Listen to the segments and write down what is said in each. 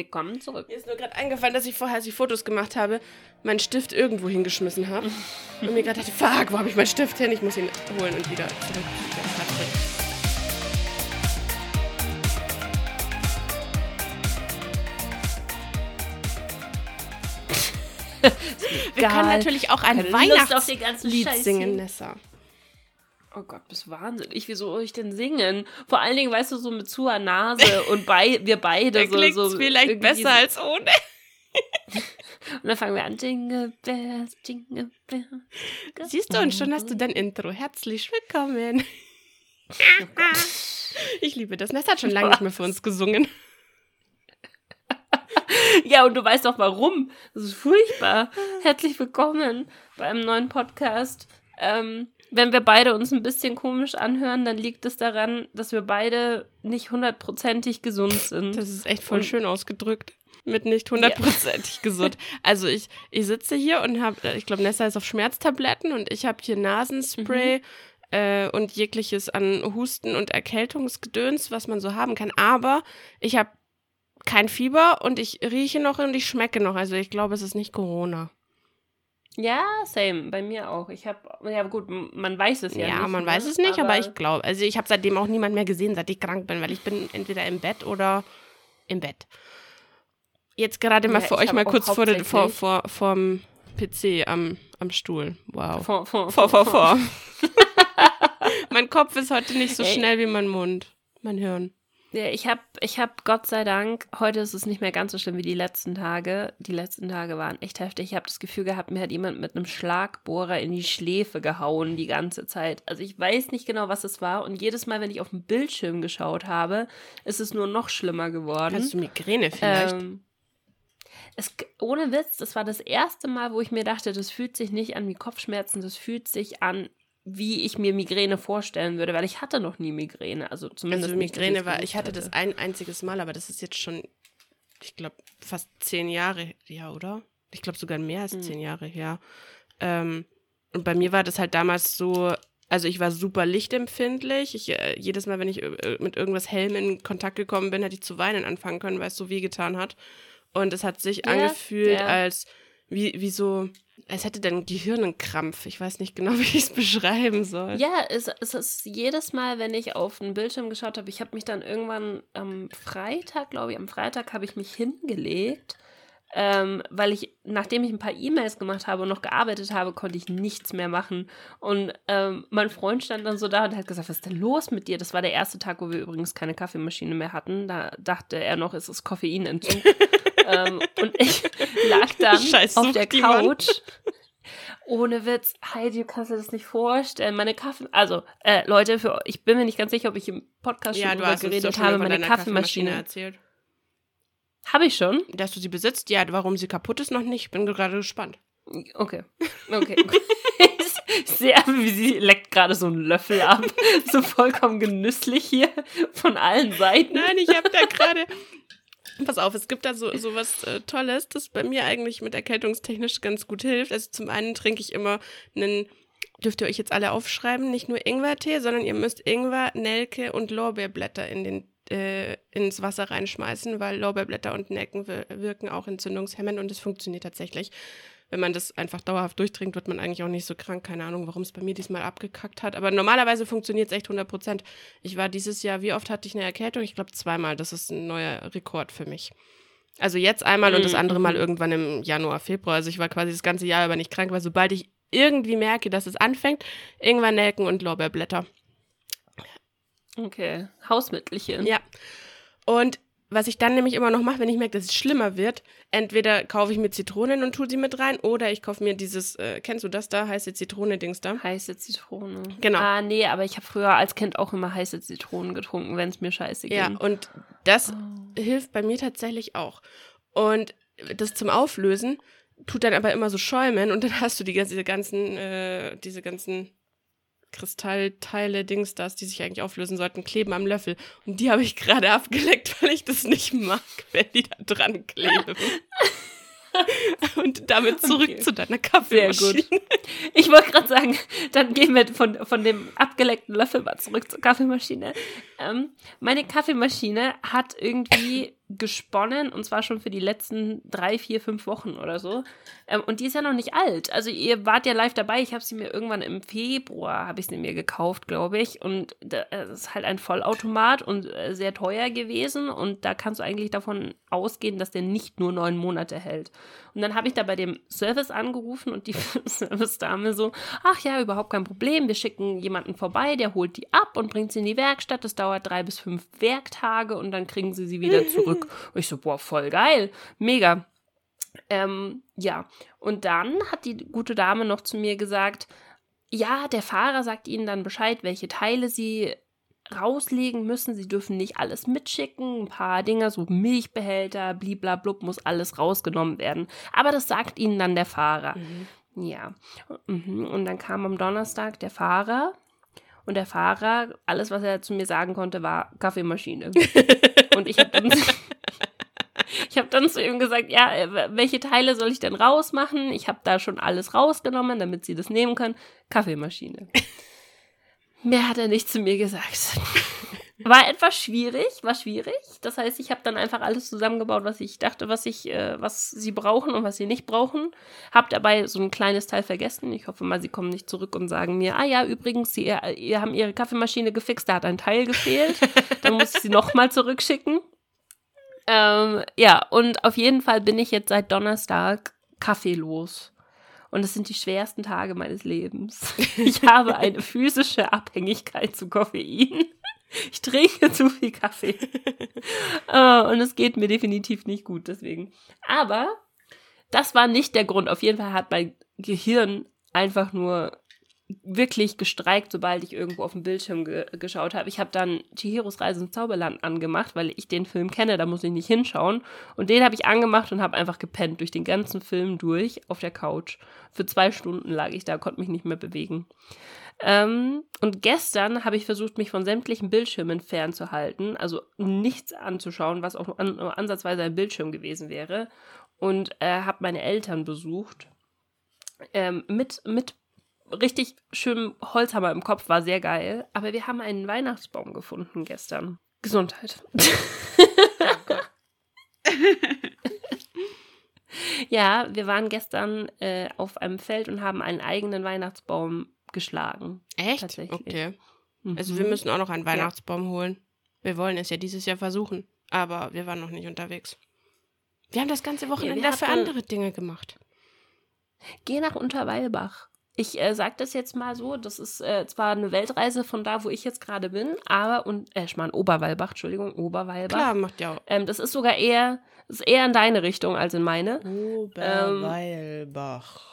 Wir kommen zurück. Mir ist nur gerade eingefallen, dass ich vorher, als ich Fotos gemacht habe, meinen Stift irgendwo hingeschmissen habe. und mir gerade dachte, fuck, wo habe ich meinen Stift hin? Ich muss ihn holen und wieder zurück. Wir können natürlich auch ein Weihnachtslied singen, Nessa. Oh Gott, bist wahnsinnig. Wieso soll ich denn singen? Vor allen Dingen, weißt du, so mit zuer Nase und bei, wir beide so. so vielleicht besser als ohne. und dann fangen wir an. Jingle Bells, Jingle Bells. Siehst du, und schon hast du dein Intro. Herzlich willkommen. Oh ich liebe das. Ness hat schon lange nicht mehr für uns gesungen. ja, und du weißt auch warum. Das ist furchtbar. Herzlich willkommen bei einem neuen Podcast. Ähm, wenn wir beide uns ein bisschen komisch anhören, dann liegt es daran, dass wir beide nicht hundertprozentig gesund sind. Das ist echt voll und schön ausgedrückt. Mit nicht hundertprozentig ja. gesund. Also ich, ich sitze hier und habe, ich glaube, Nessa ist auf Schmerztabletten und ich habe hier Nasenspray. Mhm. Äh, und jegliches an Husten und Erkältungsgedöns, was man so haben kann. Aber ich habe kein Fieber und ich rieche noch und ich schmecke noch. Also ich glaube, es ist nicht Corona. Ja, same, bei mir auch. Ich habe, ja gut, man weiß es ja, ja nicht. Ja, man weiß ne? es nicht, aber, aber ich glaube, also ich habe seitdem auch niemand mehr gesehen, seit ich krank bin, weil ich bin entweder im Bett oder im Bett. Jetzt gerade mal ja, für euch mal kurz vor, den, vor, vor, vorm PC am, am Stuhl. Wow. Vor, vor, vor, vor. vor. mein Kopf ist heute nicht so schnell wie mein Mund, mein Hirn. Ja, ich habe, ich hab Gott sei Dank, heute ist es nicht mehr ganz so schlimm wie die letzten Tage. Die letzten Tage waren echt heftig. Ich habe das Gefühl gehabt, mir hat jemand mit einem Schlagbohrer in die Schläfe gehauen die ganze Zeit. Also ich weiß nicht genau, was es war. Und jedes Mal, wenn ich auf den Bildschirm geschaut habe, ist es nur noch schlimmer geworden. Hast du Migräne vielleicht? Ähm, es, ohne Witz, das war das erste Mal, wo ich mir dachte, das fühlt sich nicht an wie Kopfschmerzen, das fühlt sich an wie ich mir Migräne vorstellen würde, weil ich hatte noch nie Migräne. Also zumindest also Migräne war, ich hatte, hatte das ein einziges Mal, aber das ist jetzt schon, ich glaube, fast zehn Jahre her, oder? Ich glaube sogar mehr als mhm. zehn Jahre her. Ähm, und bei mir war das halt damals so, also ich war super lichtempfindlich. Ich, äh, jedes Mal, wenn ich äh, mit irgendwas Hellem in Kontakt gekommen bin, hätte ich zu weinen anfangen können, weil es so weh getan hat. Und es hat sich ja, angefühlt, ja. als wie, wie so, als hätte dein Gehirn einen Krampf. Ich weiß nicht genau, wie ich es beschreiben soll. Ja, es, es ist jedes Mal, wenn ich auf den Bildschirm geschaut habe, ich habe mich dann irgendwann am Freitag, glaube ich, am Freitag habe ich mich hingelegt, ähm, weil ich, nachdem ich ein paar E-Mails gemacht habe und noch gearbeitet habe, konnte ich nichts mehr machen. Und ähm, mein Freund stand dann so da und hat gesagt, was ist denn los mit dir? Das war der erste Tag, wo wir übrigens keine Kaffeemaschine mehr hatten. Da dachte er noch, es ist Koffeinentzug. ähm, und ich lag dann Scheiß auf der Couch. Ohne Witz, Heidi, du kannst dir das nicht vorstellen. Meine Kaffee, also äh, Leute, für, ich bin mir nicht ganz sicher, ob ich im Podcast ja, schon drüber geredet habe. Meine Kaffeemaschine. Kaffeemaschine erzählt. Habe ich schon? Dass du sie besitzt? Ja, warum sie kaputt ist noch nicht. Bin gerade gespannt. Okay. Okay. ich sehe einfach, wie sie leckt gerade so einen Löffel ab. so vollkommen genüsslich hier von allen Seiten. Nein, ich habe da gerade Pass auf, es gibt da so, so was äh, Tolles, das bei mir eigentlich mit erkältungstechnisch ganz gut hilft. Also zum einen trinke ich immer einen, dürft ihr euch jetzt alle aufschreiben, nicht nur Ingwertee, sondern ihr müsst Ingwer, Nelke und Lorbeerblätter in den, äh, ins Wasser reinschmeißen, weil Lorbeerblätter und Nelken wirken auch entzündungshemmend und es funktioniert tatsächlich wenn man das einfach dauerhaft durchtrinkt, wird man eigentlich auch nicht so krank. Keine Ahnung, warum es bei mir diesmal abgekackt hat. Aber normalerweise funktioniert es echt 100 Prozent. Ich war dieses Jahr, wie oft hatte ich eine Erkältung? Ich glaube zweimal. Das ist ein neuer Rekord für mich. Also jetzt einmal und das andere Mal mhm. irgendwann im Januar, Februar. Also ich war quasi das ganze Jahr über nicht krank, weil sobald ich irgendwie merke, dass es anfängt, irgendwann Nelken und Lorbeerblätter. Okay, Hausmittelchen. Ja. Und was ich dann nämlich immer noch mache, wenn ich merke, dass es schlimmer wird, entweder kaufe ich mir Zitronen und tue sie mit rein oder ich kaufe mir dieses, äh, kennst du das da, heiße Zitrone-Dings da? Heiße Zitrone. Genau. Ah, nee, aber ich habe früher als Kind auch immer heiße Zitronen getrunken, wenn es mir scheiße ging. Ja, und das oh. hilft bei mir tatsächlich auch. Und das zum Auflösen tut dann aber immer so schäumen und dann hast du die, diese ganzen, äh, diese ganzen Kristallteile, Dings das, die sich eigentlich auflösen sollten, kleben am Löffel. Und die habe ich gerade abgeleckt, weil ich das nicht mag, wenn die da dran kleben. Und damit zurück okay. zu deiner Kaffeemaschine. Sehr gut. Ich wollte gerade sagen, dann gehen wir von, von dem abgeleckten Löffel mal zurück zur Kaffeemaschine. Ähm, meine Kaffeemaschine hat irgendwie gesponnen und zwar schon für die letzten drei, vier, fünf Wochen oder so. Ähm, und die ist ja noch nicht alt. Also ihr wart ja live dabei. Ich habe sie mir irgendwann im Februar, habe ich sie mir gekauft, glaube ich. Und das ist halt ein Vollautomat und äh, sehr teuer gewesen. Und da kannst du eigentlich davon ausgehen, dass der nicht nur neun Monate hält. Und dann habe ich da bei dem Service angerufen und die Service-Dame so, ach ja, überhaupt kein Problem. Wir schicken jemanden vorbei, der holt die ab und bringt sie in die Werkstatt. Das dauert drei bis fünf Werktage und dann kriegen sie sie wieder zurück. Und ich so, boah, voll geil. Mega. Ähm, ja, und dann hat die gute Dame noch zu mir gesagt, ja, der Fahrer sagt ihnen dann Bescheid, welche Teile sie rauslegen müssen. Sie dürfen nicht alles mitschicken. Ein paar Dinger, so Milchbehälter, bliblablub, muss alles rausgenommen werden. Aber das sagt ihnen dann der Fahrer. Mhm. Ja. Mhm. Und dann kam am Donnerstag der Fahrer. Und der Fahrer, alles, was er zu mir sagen konnte, war Kaffeemaschine. und ich habe dann, ich hab dann zu ihm gesagt, ja, äh, welche Teile soll ich denn rausmachen? Ich habe da schon alles rausgenommen, damit sie das nehmen können. Kaffeemaschine. Mehr hat er nicht zu mir gesagt. War etwas schwierig, war schwierig. Das heißt, ich habe dann einfach alles zusammengebaut, was ich dachte, was ich, äh, was sie brauchen und was sie nicht brauchen. Hab dabei so ein kleines Teil vergessen. Ich hoffe mal, sie kommen nicht zurück und sagen mir, ah ja, übrigens, sie ihr haben ihre Kaffeemaschine gefixt, da hat ein Teil gefehlt. dann muss ich sie nochmal zurückschicken. Ähm, ja, und auf jeden Fall bin ich jetzt seit Donnerstag kaffeelos. Und es sind die schwersten Tage meines Lebens. Ich habe eine physische Abhängigkeit zu Koffein. Ich trinke zu viel Kaffee. uh, und es geht mir definitiv nicht gut deswegen. Aber das war nicht der Grund. Auf jeden Fall hat mein Gehirn einfach nur wirklich gestreikt, sobald ich irgendwo auf dem Bildschirm ge geschaut habe. Ich habe dann Chihiros Reise ins Zauberland angemacht, weil ich den Film kenne, da muss ich nicht hinschauen. Und den habe ich angemacht und habe einfach gepennt durch den ganzen Film durch auf der Couch. Für zwei Stunden lag ich da, konnte mich nicht mehr bewegen. Ähm, und gestern habe ich versucht, mich von sämtlichen Bildschirmen fernzuhalten, also nichts anzuschauen, was auch an, ansatzweise ein Bildschirm gewesen wäre. Und äh, habe meine Eltern besucht. Ähm, mit, mit richtig schönem Holzhammer im Kopf, war sehr geil. Aber wir haben einen Weihnachtsbaum gefunden gestern. Gesundheit. ja, wir waren gestern äh, auf einem Feld und haben einen eigenen Weihnachtsbaum geschlagen. Echt? Okay. Mhm. Also wir müssen auch noch einen Weihnachtsbaum ja. holen. Wir wollen es ja dieses Jahr versuchen, aber wir waren noch nicht unterwegs. Wir haben das ganze Wochenende ja, für andere Dinge gemacht. Geh nach Unterweilbach. Ich äh, sage das jetzt mal so, das ist äh, zwar eine Weltreise von da, wo ich jetzt gerade bin, aber, und, äh, ich meine Oberweilbach, Entschuldigung, Oberweilbach. Klar, macht ja auch. Ähm, das ist sogar eher, ist eher in deine Richtung als in meine. Oberweilbach. Ähm,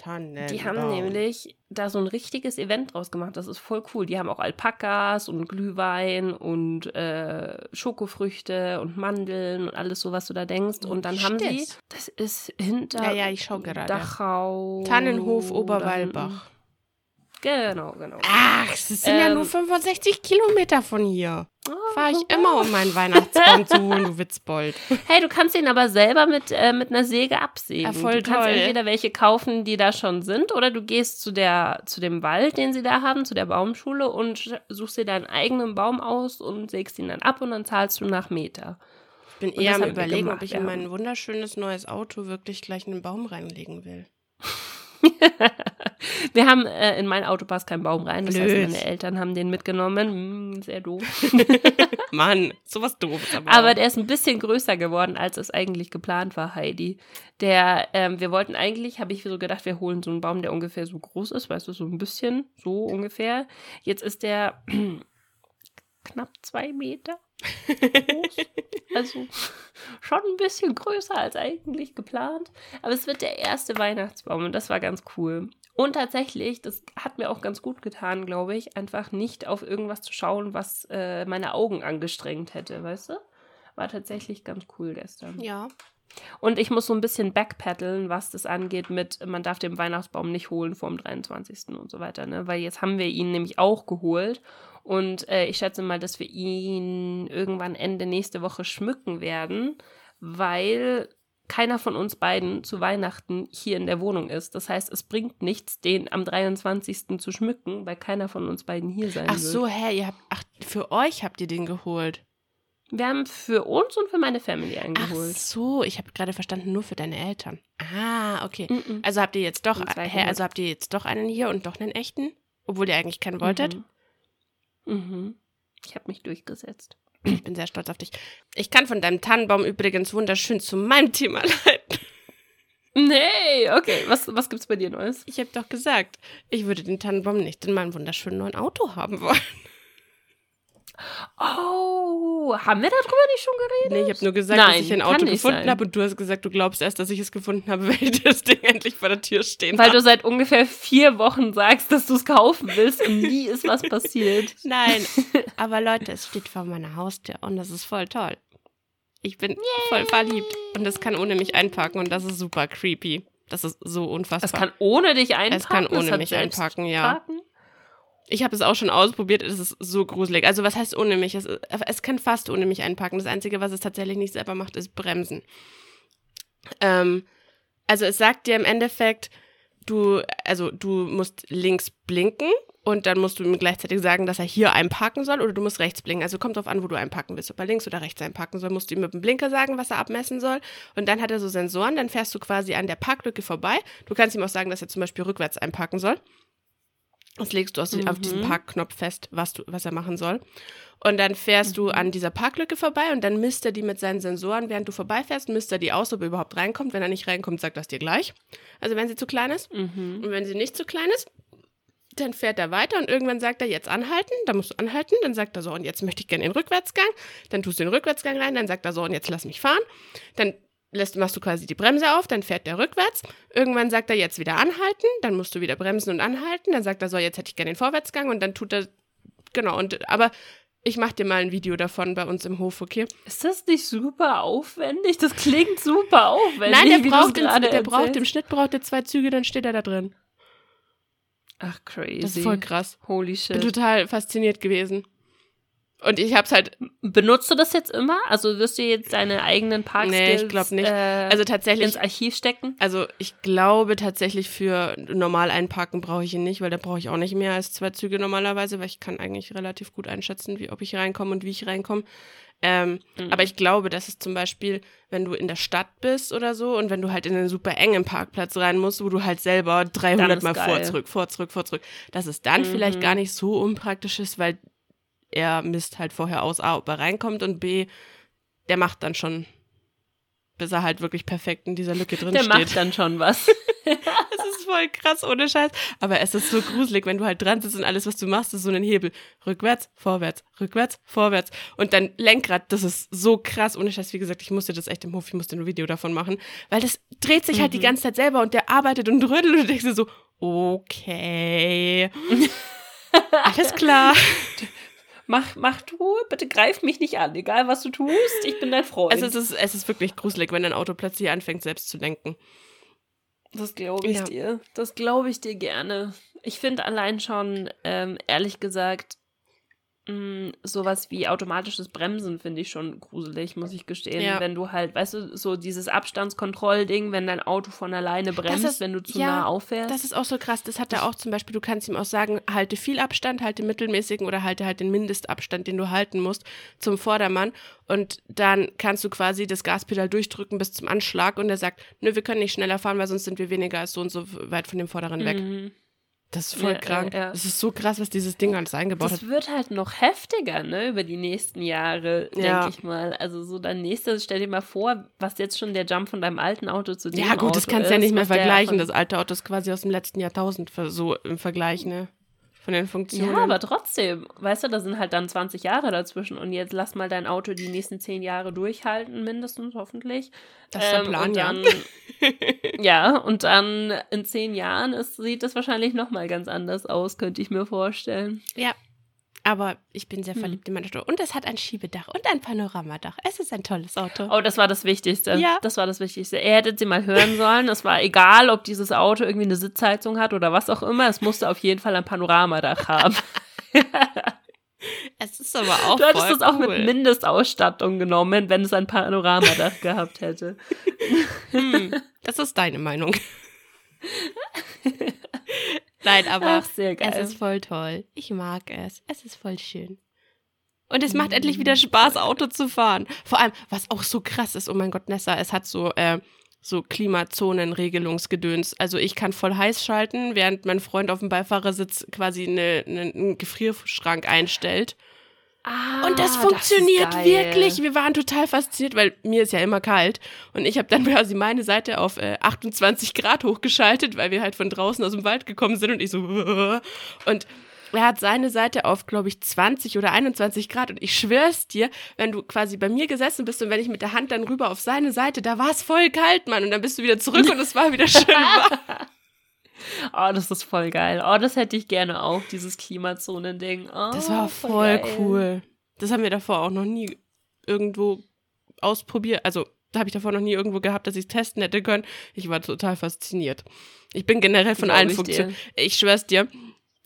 Tannenbaum. Die haben nämlich da so ein richtiges Event draus gemacht. Das ist voll cool. Die haben auch Alpakas und Glühwein und äh, Schokofrüchte und Mandeln und alles so, was du da denkst. Und dann haben sie, das ist hinter ja, ja, ich schau gerade. Dachau. Tannenhof Oberwalbach. Genau, genau. Ach, es sind ähm, ja nur 65 Kilometer von hier. Oh, Fahre ich immer, um meinen Weihnachtsbaum zu holen, du Witzbold. Hey, du kannst ihn aber selber mit, äh, mit einer Säge absägen. Ja, voll du kannst toll. entweder welche kaufen, die da schon sind, oder du gehst zu, der, zu dem Wald, den sie da haben, zu der Baumschule und suchst dir deinen eigenen Baum aus und sägst ihn dann ab und dann zahlst du nach Meter. Ich bin und eher am überlegen, gemacht, ob ich ja. in mein wunderschönes neues Auto wirklich gleich einen Baum reinlegen will. Wir haben äh, in mein Auto passt kein Baum rein. Das Blöd. heißt, meine Eltern haben den mitgenommen. Hm, sehr doof. Mann, sowas doof. Aber. aber der ist ein bisschen größer geworden, als es eigentlich geplant war, Heidi. Der, ähm, wir wollten eigentlich, habe ich so gedacht, wir holen so einen Baum, der ungefähr so groß ist, weißt du, so ein bisschen, so ungefähr. Jetzt ist der knapp zwei Meter groß. also schon ein bisschen größer als eigentlich geplant. Aber es wird der erste Weihnachtsbaum und das war ganz cool. Und tatsächlich, das hat mir auch ganz gut getan, glaube ich, einfach nicht auf irgendwas zu schauen, was äh, meine Augen angestrengt hätte, weißt du? War tatsächlich ganz cool gestern. Ja. Und ich muss so ein bisschen backpedalen, was das angeht mit, man darf den Weihnachtsbaum nicht holen vor dem 23. und so weiter, ne? Weil jetzt haben wir ihn nämlich auch geholt und äh, ich schätze mal, dass wir ihn irgendwann Ende nächste Woche schmücken werden, weil keiner von uns beiden zu Weihnachten hier in der Wohnung ist. Das heißt, es bringt nichts, den am 23. zu schmücken, weil keiner von uns beiden hier sein ach wird. Ach so, hä, ihr habt, ach, für euch habt ihr den geholt. Wir haben für uns und für meine Family Ach eingeholt. so, ich habe gerade verstanden, nur für deine Eltern. Ah, okay. Mhm. Also habt ihr jetzt doch, hä, also habt ihr jetzt doch einen hier und doch einen echten? Obwohl ihr eigentlich keinen wolltet? Mhm. Mhm. Ich habe mich durchgesetzt. Ich bin sehr stolz auf dich. Ich kann von deinem Tannenbaum übrigens wunderschön zu meinem Thema leiten. Nee, okay. Was, was gibt's bei dir Neues? Ich habe doch gesagt, ich würde den Tannenbaum nicht in meinem wunderschönen neuen Auto haben wollen. Oh, haben wir darüber nicht schon geredet? Nee, ich habe nur gesagt, Nein, dass ich ein Auto gefunden sein. habe und du hast gesagt, du glaubst erst, dass ich es gefunden habe, weil das Ding endlich vor der Tür stehen Weil habe. du seit ungefähr vier Wochen sagst, dass du es kaufen willst und nie ist was passiert. Nein, aber Leute, es steht vor meiner Haustür und das ist voll toll. Ich bin voll verliebt und es kann ohne mich einparken und das ist super creepy. Das ist so unfassbar. Das kann ohne dich einparken. Es kann ohne hat mich selbst einparken, ja. Parken? Ich habe es auch schon ausprobiert, es ist so gruselig. Also was heißt ohne mich? Es, es kann fast ohne mich einparken. Das Einzige, was es tatsächlich nicht selber macht, ist bremsen. Ähm, also es sagt dir im Endeffekt, du, also du musst links blinken und dann musst du ihm gleichzeitig sagen, dass er hier einparken soll oder du musst rechts blinken. Also kommt drauf an, wo du einparken willst. Ob er links oder rechts einparken soll, musst du ihm mit dem Blinker sagen, was er abmessen soll. Und dann hat er so Sensoren, dann fährst du quasi an der Parklücke vorbei. Du kannst ihm auch sagen, dass er zum Beispiel rückwärts einparken soll. Das legst du aus, auf Mhm. diesen Parkknopf fest, was, du, was er machen soll. Und dann fährst du an dieser Parklücke vorbei und dann misst er die mit seinen Sensoren, während du vorbeifährst, misst er die aus, ob er überhaupt reinkommt. Wenn er nicht reinkommt, sagt das dir gleich. Also wenn sie zu klein ist. Mhm. Und wenn sie nicht zu klein ist, dann fährt er weiter und irgendwann sagt er, jetzt anhalten. Dann musst du anhalten. Dann sagt er so, und jetzt möchte ich gerne den Rückwärtsgang. Dann tust du den Rückwärtsgang rein. Dann sagt er so, und jetzt lass mich fahren. Dann lässt, machst du quasi die Bremse auf. Dann fährt der rückwärts. Irgendwann sagt er, jetzt wieder anhalten. Dann musst du wieder bremsen und anhalten. Dann sagt er so, jetzt hätte ich gerne den Vorwärtsgang. Und dann tut er, genau. Und, aber ich mache dir mal ein Video davon bei uns im Hof, okay? Ist das nicht super aufwendig? Das klingt super aufwendig. Nein, der braucht, den, gerade der braucht im. Schnitt braucht er zwei Züge, dann steht er da drin. Ach, crazy. Das ist voll krass. Holy Bin shit. total fasziniert gewesen. Und ich hab's halt, Benutzt du das jetzt immer? Also wirst du jetzt deine eigenen Parkskills Nee, ich glaub nicht. Äh, also tatsächlich, ins Archiv stecken? also ich glaube tatsächlich für normal einparken brauche ich ihn nicht, weil da brauche ich auch nicht mehr als zwei Züge normalerweise, weil ich kann eigentlich relativ gut einschätzen, wie, ob ich reinkomme und wie ich reinkomme. Ähm, Mhm. Aber ich glaube, dass es zum Beispiel, wenn du in der Stadt bist oder so und wenn du halt in einen super engen Parkplatz rein musst, wo du halt selber 300 ist Mal vor, geil. zurück, vor, zurück, vor, zurück, dass es dann Mhm. vielleicht gar nicht so unpraktisch ist, weil er misst halt vorher aus, A, ob er reinkommt und B, der macht dann schon, bis er halt wirklich perfekt in dieser Lücke drin Der steht. macht dann schon was. Es ist voll krass, ohne Scheiß. Aber es ist so gruselig, wenn du halt dran sitzt und alles, was du machst, ist so ein Hebel. Rückwärts, vorwärts, rückwärts, vorwärts. Und dein Lenkrad, das ist so krass, ohne Scheiß. Wie gesagt, ich musste das echt im Hof, ich musste ein Video davon machen. Weil das dreht sich halt die Mhm. ganze Zeit selber und der arbeitet und rödelt und du denkst dir so, okay. Alles klar. Mach, mach du, bitte greif mich nicht an, egal was du tust, ich bin dein Freund. Also es ist, es ist wirklich gruselig, wenn dein Auto plötzlich anfängt, selbst zu lenken. das glaube ich Ja. dir. Das glaube ich dir gerne. Ich finde allein schon, ähm, ehrlich gesagt, mh, sowas wie automatisches Bremsen finde ich schon gruselig, muss ich gestehen. Ja. Wenn du halt, weißt du, so dieses Abstandskontrollding, wenn dein Auto von alleine bremst, ist- wenn du zu ja, nah auffährst. Das ist auch so krass. Das hat er auch zum Beispiel, du kannst ihm auch sagen, halte viel Abstand, halte mittelmäßigen oder halte halt den Mindestabstand, den du halten musst zum Vordermann. Und dann kannst du quasi das Gaspedal durchdrücken bis zum Anschlag und er sagt, nö, wir können nicht schneller fahren, weil sonst sind wir weniger als so und so weit von dem Vorderen weg. Mhm. Das ist voll Ja, krank. ja, ja. Das ist so krass, was dieses Ding alles eingebaut Das hat. wird halt noch heftiger, ne, über die nächsten Jahre, Ja. denke ich mal. Also so dein nächstes, stell dir mal vor, was jetzt schon der Jump von deinem alten Auto zu dem Ja, gut, das Auto kannst du ja nicht mehr vergleichen. Das alte Auto ist quasi aus dem letzten Jahrtausend so im Vergleich, ne? Von den Funktionen. Ja, aber trotzdem, weißt du, da sind halt dann 20 Jahre dazwischen und jetzt lass mal dein Auto die nächsten 10 Jahre durchhalten, mindestens hoffentlich. Das ist der Ähm, Plan, und ja. dann, ja, und dann in 10 Jahren ist, sieht das wahrscheinlich nochmal ganz anders aus, könnte ich mir vorstellen. Ja. Aber ich bin sehr Hm. verliebt in mein Auto. Und es hat ein Schiebedach und ein Panoramadach. Es ist ein tolles Auto. Oh, das war das Wichtigste. Ja. Das war das Wichtigste. Ihr hättet sie mal hören sollen. Es war egal, ob dieses Auto irgendwie eine Sitzheizung hat oder was auch immer. Es musste auf jeden Fall ein Panoramadach haben. Es ist aber auch Du hättest es auch cool. mit Mindestausstattung genommen, wenn es ein Panoramadach gehabt hätte. Hm, das ist deine Meinung. Nein, aber Ach, es ist voll toll. Ich mag es. Es ist voll schön. Und es macht endlich wieder Spaß, Auto zu fahren. Vor allem, was auch so krass ist, oh mein Gott, Nessa, es hat so, äh, so Klimazonenregelungsgedöns. Also ich kann voll heiß schalten, während mein Freund auf dem Beifahrersitz quasi eine, eine, einen Gefrierschrank einstellt. Ah, Und das funktioniert geil. wirklich. Wir waren total fasziniert, weil mir ist ja immer kalt. Und ich habe dann quasi meine Seite auf äh, 28 Grad hochgeschaltet, weil wir halt von draußen aus dem Wald gekommen sind. Und ich so. Und er hat seine Seite auf, glaube ich, 20 oder 21 Grad. Und ich schwör's dir, wenn du quasi bei mir gesessen bist und wenn ich mit der Hand dann rüber auf seine Seite, da war es voll kalt, Mann. Und dann bist du wieder zurück und es war wieder schön warm. Oh, das ist voll geil. Oh, das hätte ich gerne auch, dieses Klimazonen-Ding. Oh, Das war voll geil. cool. Das haben wir davor auch noch nie irgendwo ausprobiert. Also, da habe ich davor noch nie irgendwo gehabt, dass ich es testen hätte können. Ich war total fasziniert. Ich bin generell von allen Funktionen. Ich schwör's dir,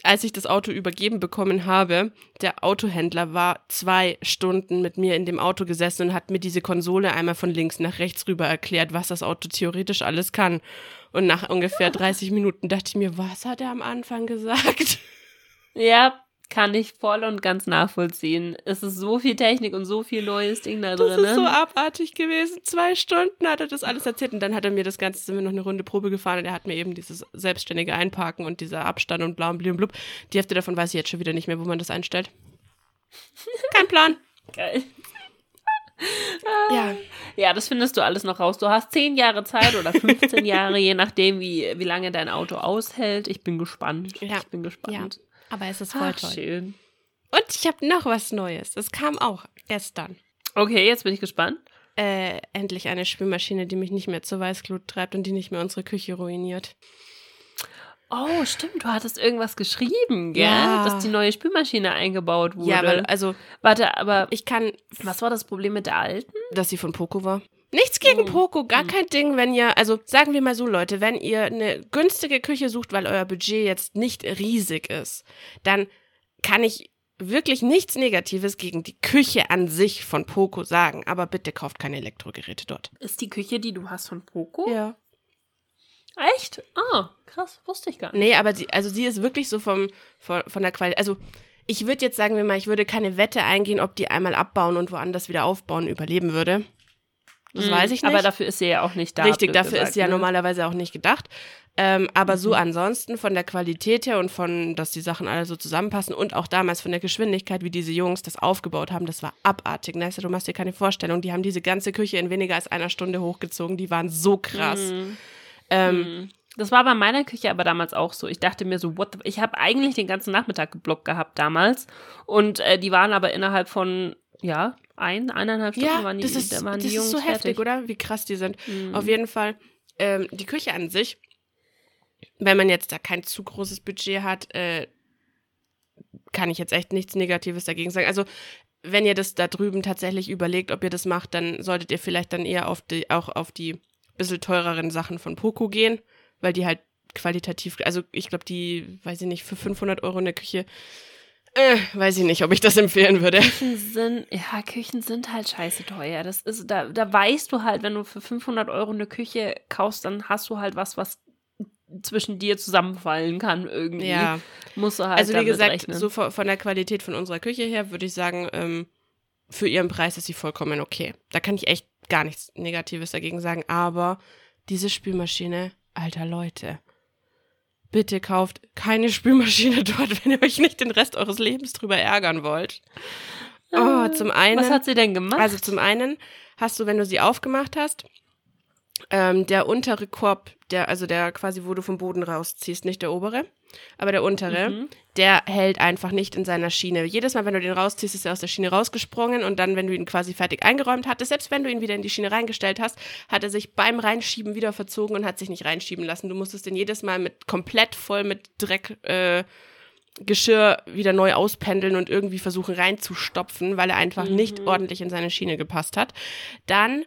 als ich das Auto übergeben bekommen habe, der Autohändler war zwei Stunden mit mir in dem Auto gesessen und hat mir diese Konsole einmal von links nach rechts rüber erklärt, was das Auto theoretisch alles kann. Und nach ungefähr 30 Minuten dachte ich mir, was hat er am Anfang gesagt? Ja, kann ich voll und ganz nachvollziehen. Es ist so viel Technik und so viel neues Ding da Das drin. ist so abartig gewesen. Zwei Stunden hat er das alles erzählt und dann hat er mir das Ganze, sind wir noch eine Runde Probe gefahren und er hat mir eben dieses selbstständige Einparken und dieser Abstand und bla und blub und blub. Die Hälfte davon weiß ich jetzt schon wieder nicht mehr, wo man das einstellt. Kein Plan. geil. Ja, Ja, das findest du alles noch raus. Du hast 10 Jahre Zeit oder 15 Jahre, je nachdem, wie, wie lange dein Auto aushält. Ich bin gespannt. Ja. Ich bin gespannt. Aber es ist Ach, schön. Und ich habe noch was Neues. Das kam auch gestern. Okay, jetzt bin ich gespannt. Äh, endlich eine Spülmaschine, die mich nicht mehr zur Weißglut treibt und die nicht mehr unsere Küche ruiniert. Oh, stimmt, du hattest irgendwas geschrieben, gell? Ja. Dass die neue Spülmaschine eingebaut wurde. Ja, weil, also, Warte, aber ich kann was war das Problem mit der alten? dass sie von Poco war. Nichts gegen Oh. Poco, gar kein Ding, wenn ihr, also sagen wir mal so, Leute, wenn ihr eine günstige Küche sucht, weil euer Budget jetzt nicht riesig ist, dann kann ich wirklich nichts Negatives gegen die Küche an sich von Poco sagen, aber bitte kauft keine Elektrogeräte dort. Ist die Küche, die du hast von Poco? Ja. Echt? Ah, krass, wusste ich gar nicht. Nee, aber sie, also sie ist wirklich so vom, von, von der Qualität, also ich würde jetzt sagen wir mal, ich würde keine Wette eingehen, ob die einmal abbauen und woanders wieder aufbauen überleben würde. Das Mhm, weiß ich nicht. Aber dafür ist sie ja auch nicht da. Richtig, dafür gesagt, ist sie ja ne? normalerweise auch nicht gedacht. Ähm, aber so Mhm. ansonsten von der Qualität her und von, dass die Sachen alle so zusammenpassen und auch damals von der Geschwindigkeit, wie diese Jungs das aufgebaut haben, das war abartig. Nessa, du machst dir keine Vorstellung. Die haben diese ganze Küche in weniger als einer Stunde hochgezogen. Die waren so krass. Mhm. Ähm, Mhm. Das war bei meiner Küche aber damals auch so. Ich dachte mir so, what the ich habe eigentlich den ganzen Nachmittag geblockt gehabt damals. Und äh, die waren aber innerhalb von, ja, ein, eineinhalb Stunden Ja, waren die, das ist, da waren das die Jungs ist so heftig, fertig. oder? Wie krass die sind. Mhm. Auf jeden Fall, ähm, die Küche an sich, wenn man jetzt da kein zu großes Budget hat, äh, kann ich jetzt echt nichts Negatives dagegen sagen. Also, wenn ihr das da drüben tatsächlich überlegt, ob ihr das macht, dann solltet ihr vielleicht dann eher auf die, auch auf die bisschen teureren Sachen von Poco gehen, weil die halt qualitativ, also ich glaube, die, weiß ich nicht, für 500 Euro eine Küche, äh, weiß ich nicht, ob ich das empfehlen würde. Küchen sind, ja, Küchen sind halt scheiße teuer. Das ist, da, da weißt du halt, wenn du für 500 Euro eine Küche kaufst, dann hast du halt was, was zwischen dir zusammenfallen kann irgendwie. Ja. Musst du halt Also wie gesagt, rechnen. so von, von der Qualität von unserer Küche her würde ich sagen, ähm, für ihren Preis ist sie vollkommen okay. Da kann ich echt gar nichts Negatives dagegen sagen. Aber diese Spülmaschine, alter Leute, bitte kauft keine Spülmaschine dort, wenn ihr euch nicht den Rest eures Lebens drüber ärgern wollt. Oh, zum einen. Was hat sie denn gemacht? Also zum einen hast du, wenn du sie aufgemacht hast, ähm, der untere Korb, der, also der quasi, wo du vom Boden rausziehst, nicht der obere, aber der untere, Mhm. der hält einfach nicht in seiner Schiene. Jedes Mal, wenn du den rausziehst, ist er aus der Schiene rausgesprungen und dann, wenn du ihn quasi fertig eingeräumt hattest, selbst wenn du ihn wieder in die Schiene reingestellt hast, hat er sich beim Reinschieben wieder verzogen und hat sich nicht reinschieben lassen. Du musstest den jedes Mal mit komplett voll mit Dreck, äh, Geschirr wieder neu auspendeln und irgendwie versuchen reinzustopfen, weil er einfach nicht ordentlich in seine Schiene gepasst hat. Dann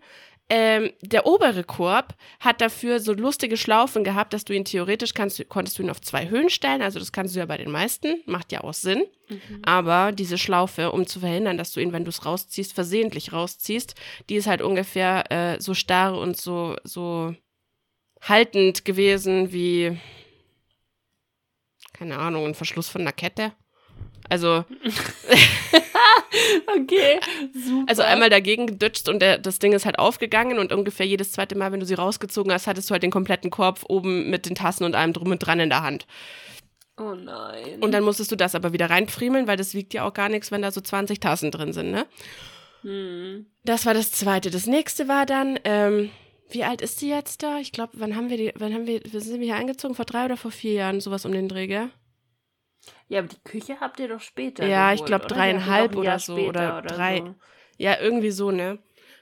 ähm, der obere Korb hat dafür so lustige Schlaufen gehabt, dass du ihn theoretisch kannst, konntest du ihn auf zwei Höhen stellen. Also das kannst du ja bei den meisten, macht ja auch Sinn. Aber diese Schlaufe, um zu verhindern, dass du ihn, wenn du es rausziehst, versehentlich rausziehst, die ist halt ungefähr äh, so starr und so so haltend gewesen wie keine Ahnung, ein Verschluss von einer Kette. Also okay, super. Also einmal dagegen gedutscht und der, das Ding ist halt aufgegangen und ungefähr jedes zweite Mal, wenn du sie rausgezogen hast, hattest du halt den kompletten Korb oben mit den Tassen und allem drum und dran in der Hand. Oh nein. Und dann musstest du das aber wieder reinfriemeln, weil das wiegt ja auch gar nichts, wenn da so 20 Tassen drin sind, ne? Hm. Das war das zweite. Das nächste war dann, ähm, wie alt ist sie jetzt da? Ich glaube, wann haben wir die, wann haben wir, sind wir hier eingezogen? Vor drei oder vor vier Jahren, sowas um den Dreh, gell? Ja, aber die Küche habt ihr doch später. Ja, ich geholt, glaube oder? dreieinhalb oder doch so oder später drei. so. Ja, irgendwie so, ne?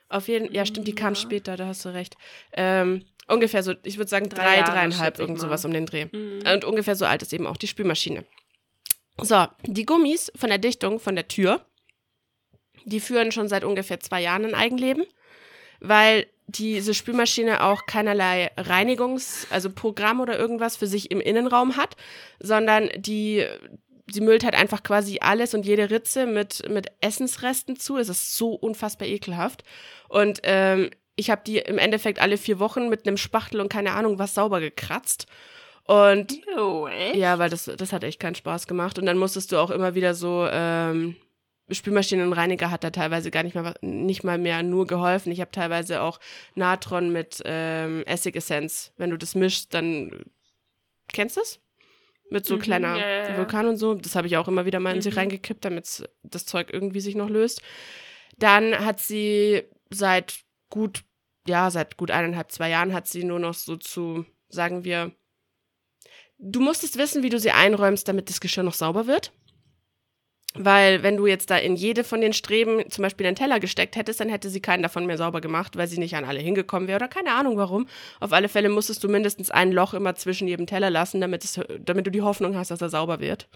Auf jeden ja, stimmt, die kam Ja. später, da hast du recht. Ähm, ungefähr so, ich würde sagen Drei drei, Jahre, dreieinhalb, ich irgend sowas um den Dreh. Mhm. Und ungefähr so alt ist eben auch die Spülmaschine. So, die Gummis von der Dichtung von der Tür, die führen schon seit ungefähr zwei Jahren ein Eigenleben, weil diese Spülmaschine auch keinerlei Reinigungs-, also Programm oder irgendwas für sich im Innenraum hat, sondern die, sie müllt halt einfach quasi alles und jede Ritze mit, mit Essensresten zu. Es ist so unfassbar ekelhaft. Und ähm, ich habe die im Endeffekt alle vier Wochen mit einem Spachtel und keine Ahnung was sauber gekratzt. Und echt? ja, weil das, das hat echt keinen Spaß gemacht. Und dann musstest du auch immer wieder so, ähm, Spülmaschinenreiniger hat da teilweise gar nicht mal, nicht mal mehr nur geholfen. Ich habe teilweise auch Natron mit ähm, Essigessenz. Wenn du das mischst, dann kennst du das? Mit so Mhm, kleiner ja. Vulkan und so. Das habe ich auch immer wieder mal in sie Mhm. reingekippt, damit das Zeug irgendwie sich noch löst. Dann hat sie seit gut, ja, seit gut eineinhalb, zwei Jahren hat sie nur noch so zu, sagen wir, du musstest wissen, wie du sie einräumst, damit das Geschirr noch sauber wird. Weil wenn du jetzt da in jede von den Streben zum Beispiel einen Teller gesteckt hättest, dann hätte sie keinen davon mehr sauber gemacht, weil sie nicht an alle hingekommen wäre oder keine Ahnung warum. Auf alle Fälle musstest du mindestens ein Loch immer zwischen jedem Teller lassen, damit, es, damit du die Hoffnung hast, dass er sauber wird.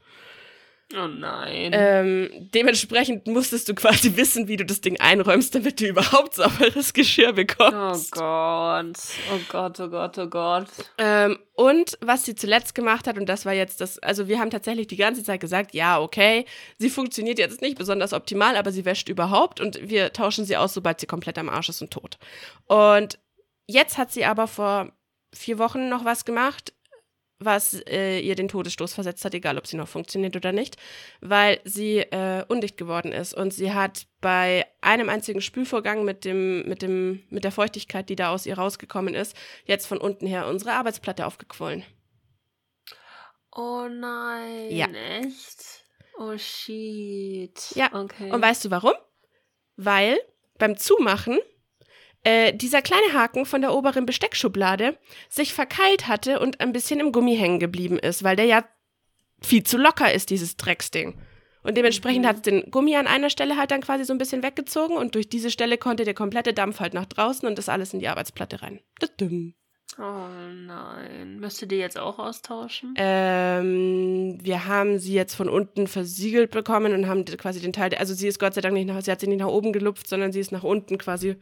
Oh nein. Ähm, dementsprechend musstest du quasi wissen, wie du das Ding einräumst, damit du überhaupt sauberes Geschirr oh bekommst. Gott. Oh Gott, oh Gott, oh Gott. Ähm, und was sie zuletzt gemacht hat, und das war jetzt das, also wir haben tatsächlich die ganze Zeit gesagt, ja, okay, sie funktioniert jetzt nicht besonders optimal, aber sie wäscht überhaupt und wir tauschen sie aus, sobald sie komplett am Arsch ist und tot. Und jetzt hat sie aber vor vier Wochen noch was gemacht, was äh, ihr den Todesstoß versetzt hat, egal ob sie noch funktioniert oder nicht, weil sie äh, undicht geworden ist und sie hat bei einem einzigen Spülvorgang mit dem mit dem mit der Feuchtigkeit, die da aus ihr rausgekommen ist, jetzt von unten her unsere Arbeitsplatte aufgequollen. Oh nein. Ja. Echt? Oh shit. Ja, Okay. Und weißt du warum? Weil beim Zumachen äh, dieser kleine Haken von der oberen Besteckschublade sich verkeilt hatte und ein bisschen im Gummi hängen geblieben ist, weil der ja viel zu locker ist, dieses Drecksding. Und dementsprechend Mhm. hat es den Gummi an einer Stelle halt dann quasi so ein bisschen weggezogen und durch diese Stelle konnte der komplette Dampf halt nach draußen und das alles in die Arbeitsplatte rein. Oh nein. Müsstet ihr jetzt auch austauschen? Ähm, wir haben sie jetzt von unten versiegelt bekommen und haben quasi den Teil, also sie ist Gott sei Dank nicht nach, sie hat sie nicht nach oben gelupft, sondern sie ist nach unten quasi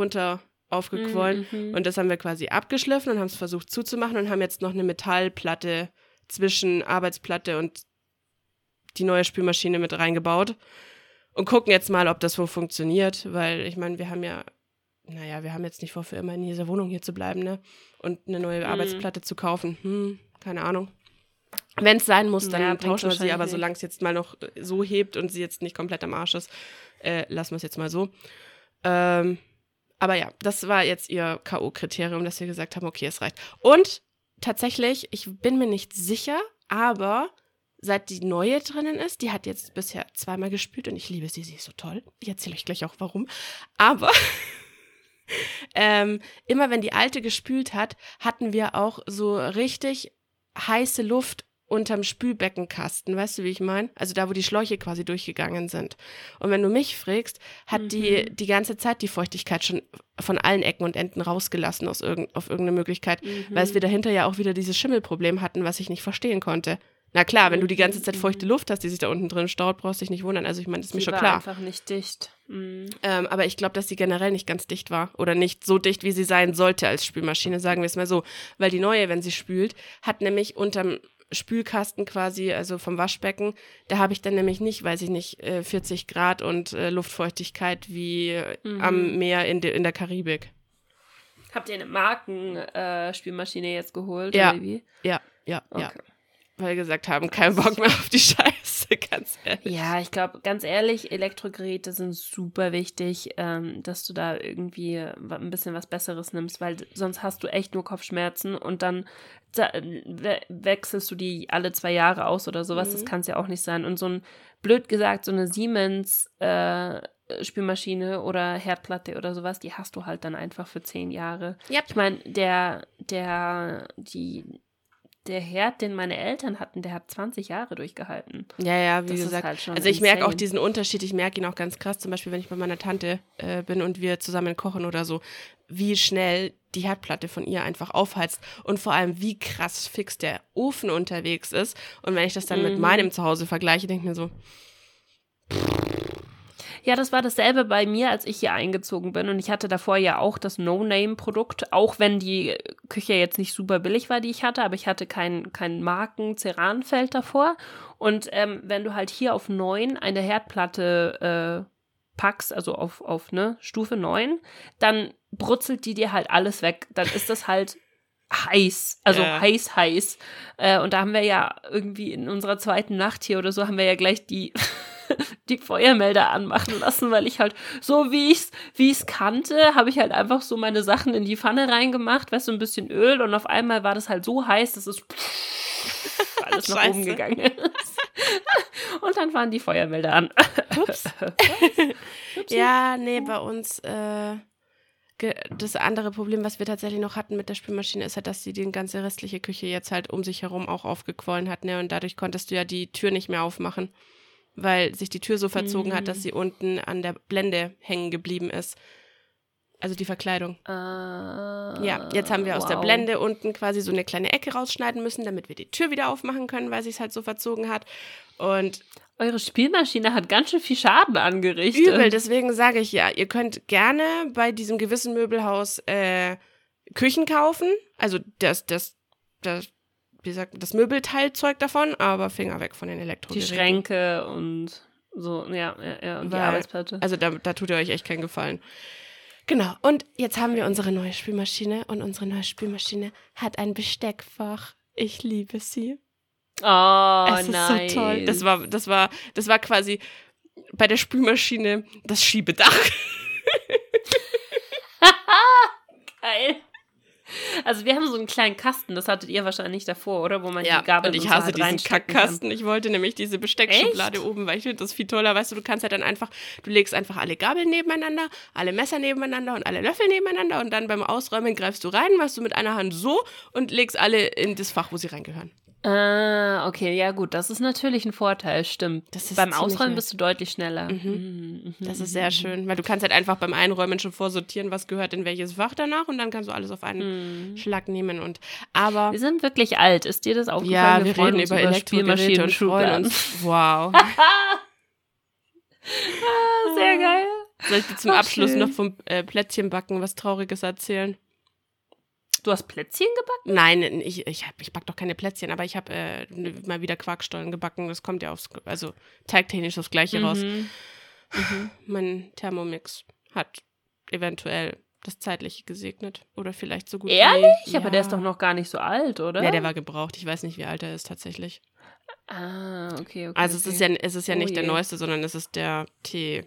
runter aufgequollen. Mhm. Und das haben wir quasi abgeschliffen und haben es versucht zuzumachen und haben jetzt noch eine Metallplatte zwischen Arbeitsplatte und die neue Spülmaschine mit reingebaut. Und gucken jetzt mal, ob das so funktioniert, weil ich meine, wir haben ja, naja, wir haben jetzt nicht vor, für immer in dieser Wohnung hier zu bleiben, ne? Und eine neue Mhm. Arbeitsplatte zu kaufen. Hm, keine Ahnung. Wenn es sein muss, dann Ja, tauschen wir sie, aber solange es jetzt mal noch so hebt und sie jetzt nicht komplett am Arsch ist, äh, lassen wir es jetzt mal so. Ähm, aber ja, das war jetzt ihr K.O.-Kriterium, dass wir gesagt haben, okay, es reicht. Und tatsächlich, ich bin mir nicht sicher, aber seit die neue drinnen ist, die hat jetzt bisher zweimal gespült und ich liebe sie, sie ist so toll. Ich erzähle euch gleich auch warum. Aber ähm, immer wenn die alte gespült hat, hatten wir auch so richtig heiße Luft unterm Spülbeckenkasten, weißt du, wie ich meine? Also da, wo die Schläuche quasi durchgegangen sind. Und wenn du mich fragst, hat die Mhm. die ganze Zeit die Feuchtigkeit schon von allen Ecken und Enden rausgelassen aus irgend, auf irgendeine Möglichkeit, Mhm. weil wir dahinter ja auch wieder dieses Schimmelproblem hatten, was ich nicht verstehen konnte. Na klar, wenn du die ganze Zeit feuchte Luft hast, die sich da unten drin staut, brauchst du dich nicht wundern. Also ich meine, das ist mir schon war klar. einfach nicht dicht. Mhm. Ähm, aber ich glaube, dass sie generell nicht ganz dicht war. Oder nicht so dicht, wie sie sein sollte als Spülmaschine, sagen wir es mal so. Weil die neue, wenn sie spült, hat nämlich unterm Spülkasten quasi, also vom Waschbecken, da habe ich dann nämlich nicht, weiß ich nicht, äh, 40 Grad und äh, Luftfeuchtigkeit wie äh, Mhm. am Meer in, de, in der Karibik. Habt ihr eine Markenspülmaschine äh, jetzt geholt? Ja. Oder wie? Ja, ja, ja. Weil gesagt haben, kein Bock mehr auf die Scheiße, ganz ehrlich. Ja, ich glaube, ganz ehrlich, Elektrogeräte sind super wichtig, ähm, dass du da irgendwie ein bisschen was Besseres nimmst, weil sonst hast du echt nur Kopfschmerzen und dann we wechselst du die alle zwei Jahre aus oder sowas. Mhm. Das kann es ja auch nicht sein. Und so ein, blöd gesagt, so eine Siemens äh, Spülmaschine oder Herdplatte oder sowas, die hast du halt dann einfach für zehn Jahre. Yep. Ich meine, der, der, die, der Herd, den meine Eltern hatten, der hat 20 Jahre durchgehalten. Ja, ja, wie das gesagt. Halt also ich merke auch diesen Unterschied, ich merke ihn auch ganz krass, zum Beispiel, wenn ich bei meiner Tante äh, bin und wir zusammen kochen oder so, wie schnell die Herdplatte von ihr einfach aufheizt und vor allem, wie krass fix der Ofen unterwegs ist. Und wenn ich das dann mhm. mit meinem Zuhause vergleiche, denke ich mir so, ja, das war dasselbe bei mir, als ich hier eingezogen bin. Und ich hatte davor ja auch das No-Name-Produkt, auch wenn die Küche jetzt nicht super billig war, die ich hatte, aber ich hatte kein, kein Marken-Ceranfeld davor. Und ähm, wenn du halt hier auf 9 eine Herdplatte äh, packst, also auf, auf ne, Stufe 9, dann brutzelt die dir halt alles weg. Dann ist das halt heiß, also ja. heiß, heiß. Äh, und da haben wir ja irgendwie in unserer zweiten Nacht hier oder so, haben wir ja gleich die die Feuermelder anmachen lassen, weil ich halt so wie ich's wie ich's kannte, habe ich halt einfach so meine Sachen in die Pfanne reingemacht, weißt du, ein bisschen Öl und auf einmal war das halt so heiß, dass es alles nach oben gegangen ist. und dann waren die Feuermelder an. Ups. ja, nee, bei uns äh das andere Problem, was wir tatsächlich noch hatten mit der Spülmaschine, ist halt, dass sie die ganze restliche Küche jetzt halt um sich herum auch aufgequollen hat, ne? Und dadurch konntest du ja die Tür nicht mehr aufmachen weil sich die Tür so verzogen mhm. hat, dass mhm. sie unten an der Blende hängen geblieben ist. Also die Verkleidung. Uh, ja, jetzt haben wir aus wow. der Blende unten quasi so eine kleine Ecke rausschneiden müssen, damit wir die Tür wieder aufmachen können, weil sie es halt so verzogen hat. Und eure Spielmaschine hat ganz schön viel Schaden angerichtet. Übel, deswegen sage ich ja, ihr könnt gerne bei diesem gewissen Möbelhaus äh, Küchen kaufen. Also das, das, das wie gesagt, das Möbelteilzeug davon, aber Finger weg von den Elektrogeräten. Die Schränke und so, ja, ja, ja und Weil, die Arbeitsplatte. Also da, da tut ihr euch echt keinen Gefallen. Genau, und jetzt haben wir unsere neue Spülmaschine und unsere neue Spülmaschine hat ein Besteckfach. Ich liebe sie. Oh, es ist nice. so toll. Das war, das war, das war quasi bei der Spülmaschine das Schiebedach. Geil. Also wir haben so einen kleinen Kasten, das hattet ihr wahrscheinlich davor, oder? Wo man ja, die Gabel und ich hasse halt diesen Kackkasten. Ich wollte nämlich diese Besteckschublade Echt? oben, weil ich finde das viel toller. Weißt du, du kannst ja dann einfach, du legst einfach alle Gabeln nebeneinander, alle Messer nebeneinander und alle Löffel nebeneinander und dann beim Ausräumen greifst du rein, machst du mit einer Hand so und legst alle in das Fach, wo sie reingehören. Ah, okay, ja gut, das ist natürlich ein Vorteil, stimmt. beim Ausräumen bist du deutlich schneller. Mhm. Mhm. Das ist sehr schön, weil du kannst halt einfach beim Einräumen schon vorsortieren, was gehört in welches Fach danach und dann kannst du alles auf einen mhm. Schlag nehmen und aber wir sind wirklich alt. Ist dir das aufgefallen? Ja, wir, wir reden über Elektrogeräte und freuen uns. Wow. ah, sehr geil. Soll ich dir zum Ach, Abschluss schön. noch vom äh, Plätzchenbacken was Trauriges erzählen? Du hast Plätzchen gebacken? Nein, ich, ich, ich back doch keine Plätzchen, aber ich habe äh, mal wieder Quarkstollen gebacken. Das kommt ja aufs, also teigtechnisch das gleiche mhm. raus. Mhm. Mein Thermomix hat eventuell das Zeitliche gesegnet. Oder vielleicht so gut Ehrlich? Wie, ja. Aber der ist doch noch gar nicht so alt, oder? Ja, der war gebraucht. Ich weiß nicht, wie alt er ist tatsächlich. Ah, okay, okay. Also okay. es ist ja, es ist ja oh nicht je. der neueste, sondern es ist der T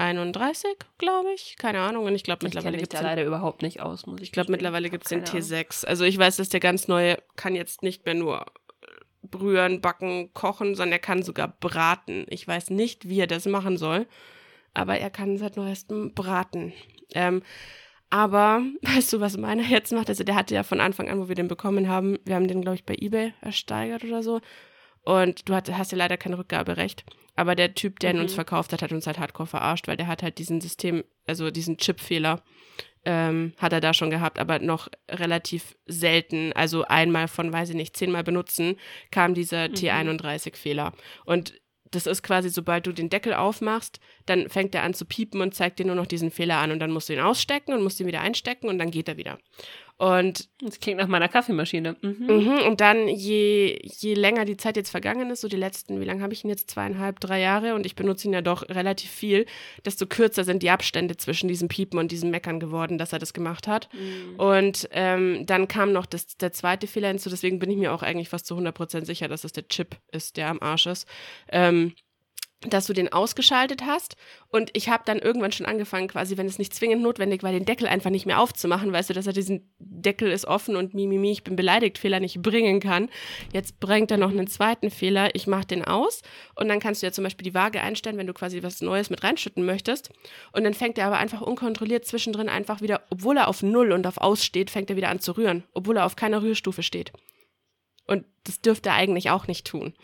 31, glaube ich. Keine Ahnung. Und ich glaube, mittlerweile gibt es. leider überhaupt nicht aus, muss ich Ich glaube, mittlerweile gibt es den T6. Also ich weiß, dass der ganz neue kann jetzt nicht mehr nur brühen, backen, kochen, sondern er kann sogar braten. Ich weiß nicht, wie er das machen soll, aber er kann seit neuestem braten. Ähm, aber weißt du, was meiner jetzt macht? Also der hatte ja von Anfang an, wo wir den bekommen haben, wir haben den, glaube ich, bei eBay ersteigert oder so. Und du hast ja leider kein Rückgaberecht. Aber der Typ, der mhm. ihn uns mhm. verkauft hat, hat uns halt hardcore verarscht, weil der hat halt diesen System, also diesen Chip-Fehler, ähm, hat er da schon gehabt, aber noch relativ selten. Also einmal von, weiß ich nicht, zehnmal benutzen, kam dieser mhm. T31-Fehler. Und das ist quasi, sobald du den Deckel aufmachst, dann fängt er an zu piepen und zeigt dir nur noch diesen Fehler an und dann musst du ihn ausstecken und musst ihn wieder einstecken und dann geht er wieder. Und das klingt nach meiner Kaffeemaschine. Mhm. Mhm, und dann, je, je länger die Zeit jetzt vergangen ist, so die letzten, wie lange habe ich ihn jetzt? Zweieinhalb, drei Jahre und ich benutze ihn ja doch relativ viel, desto kürzer sind die Abstände zwischen diesem Piepen und diesem Meckern geworden, dass er das gemacht hat. Mhm. Und ähm, dann kam noch das, der zweite Fehler hinzu, deswegen bin ich mir auch eigentlich fast zu 100% sicher, dass es der Chip ist, der am Arsch ist. Ähm, dass du den ausgeschaltet hast. Und ich habe dann irgendwann schon angefangen, quasi, wenn es nicht zwingend notwendig war, den Deckel einfach nicht mehr aufzumachen, weißt du, dass er diesen Deckel ist offen und mimimi, ich bin beleidigt, Fehler nicht bringen kann. Jetzt bringt er noch einen zweiten Fehler, ich mache den aus. Und dann kannst du ja zum Beispiel die Waage einstellen, wenn du quasi was Neues mit reinschütten möchtest. Und dann fängt er aber einfach unkontrolliert zwischendrin einfach wieder, obwohl er auf Null und auf Aus steht, fängt er wieder an zu rühren, obwohl er auf keiner Rührstufe steht. Und das dürfte er eigentlich auch nicht tun.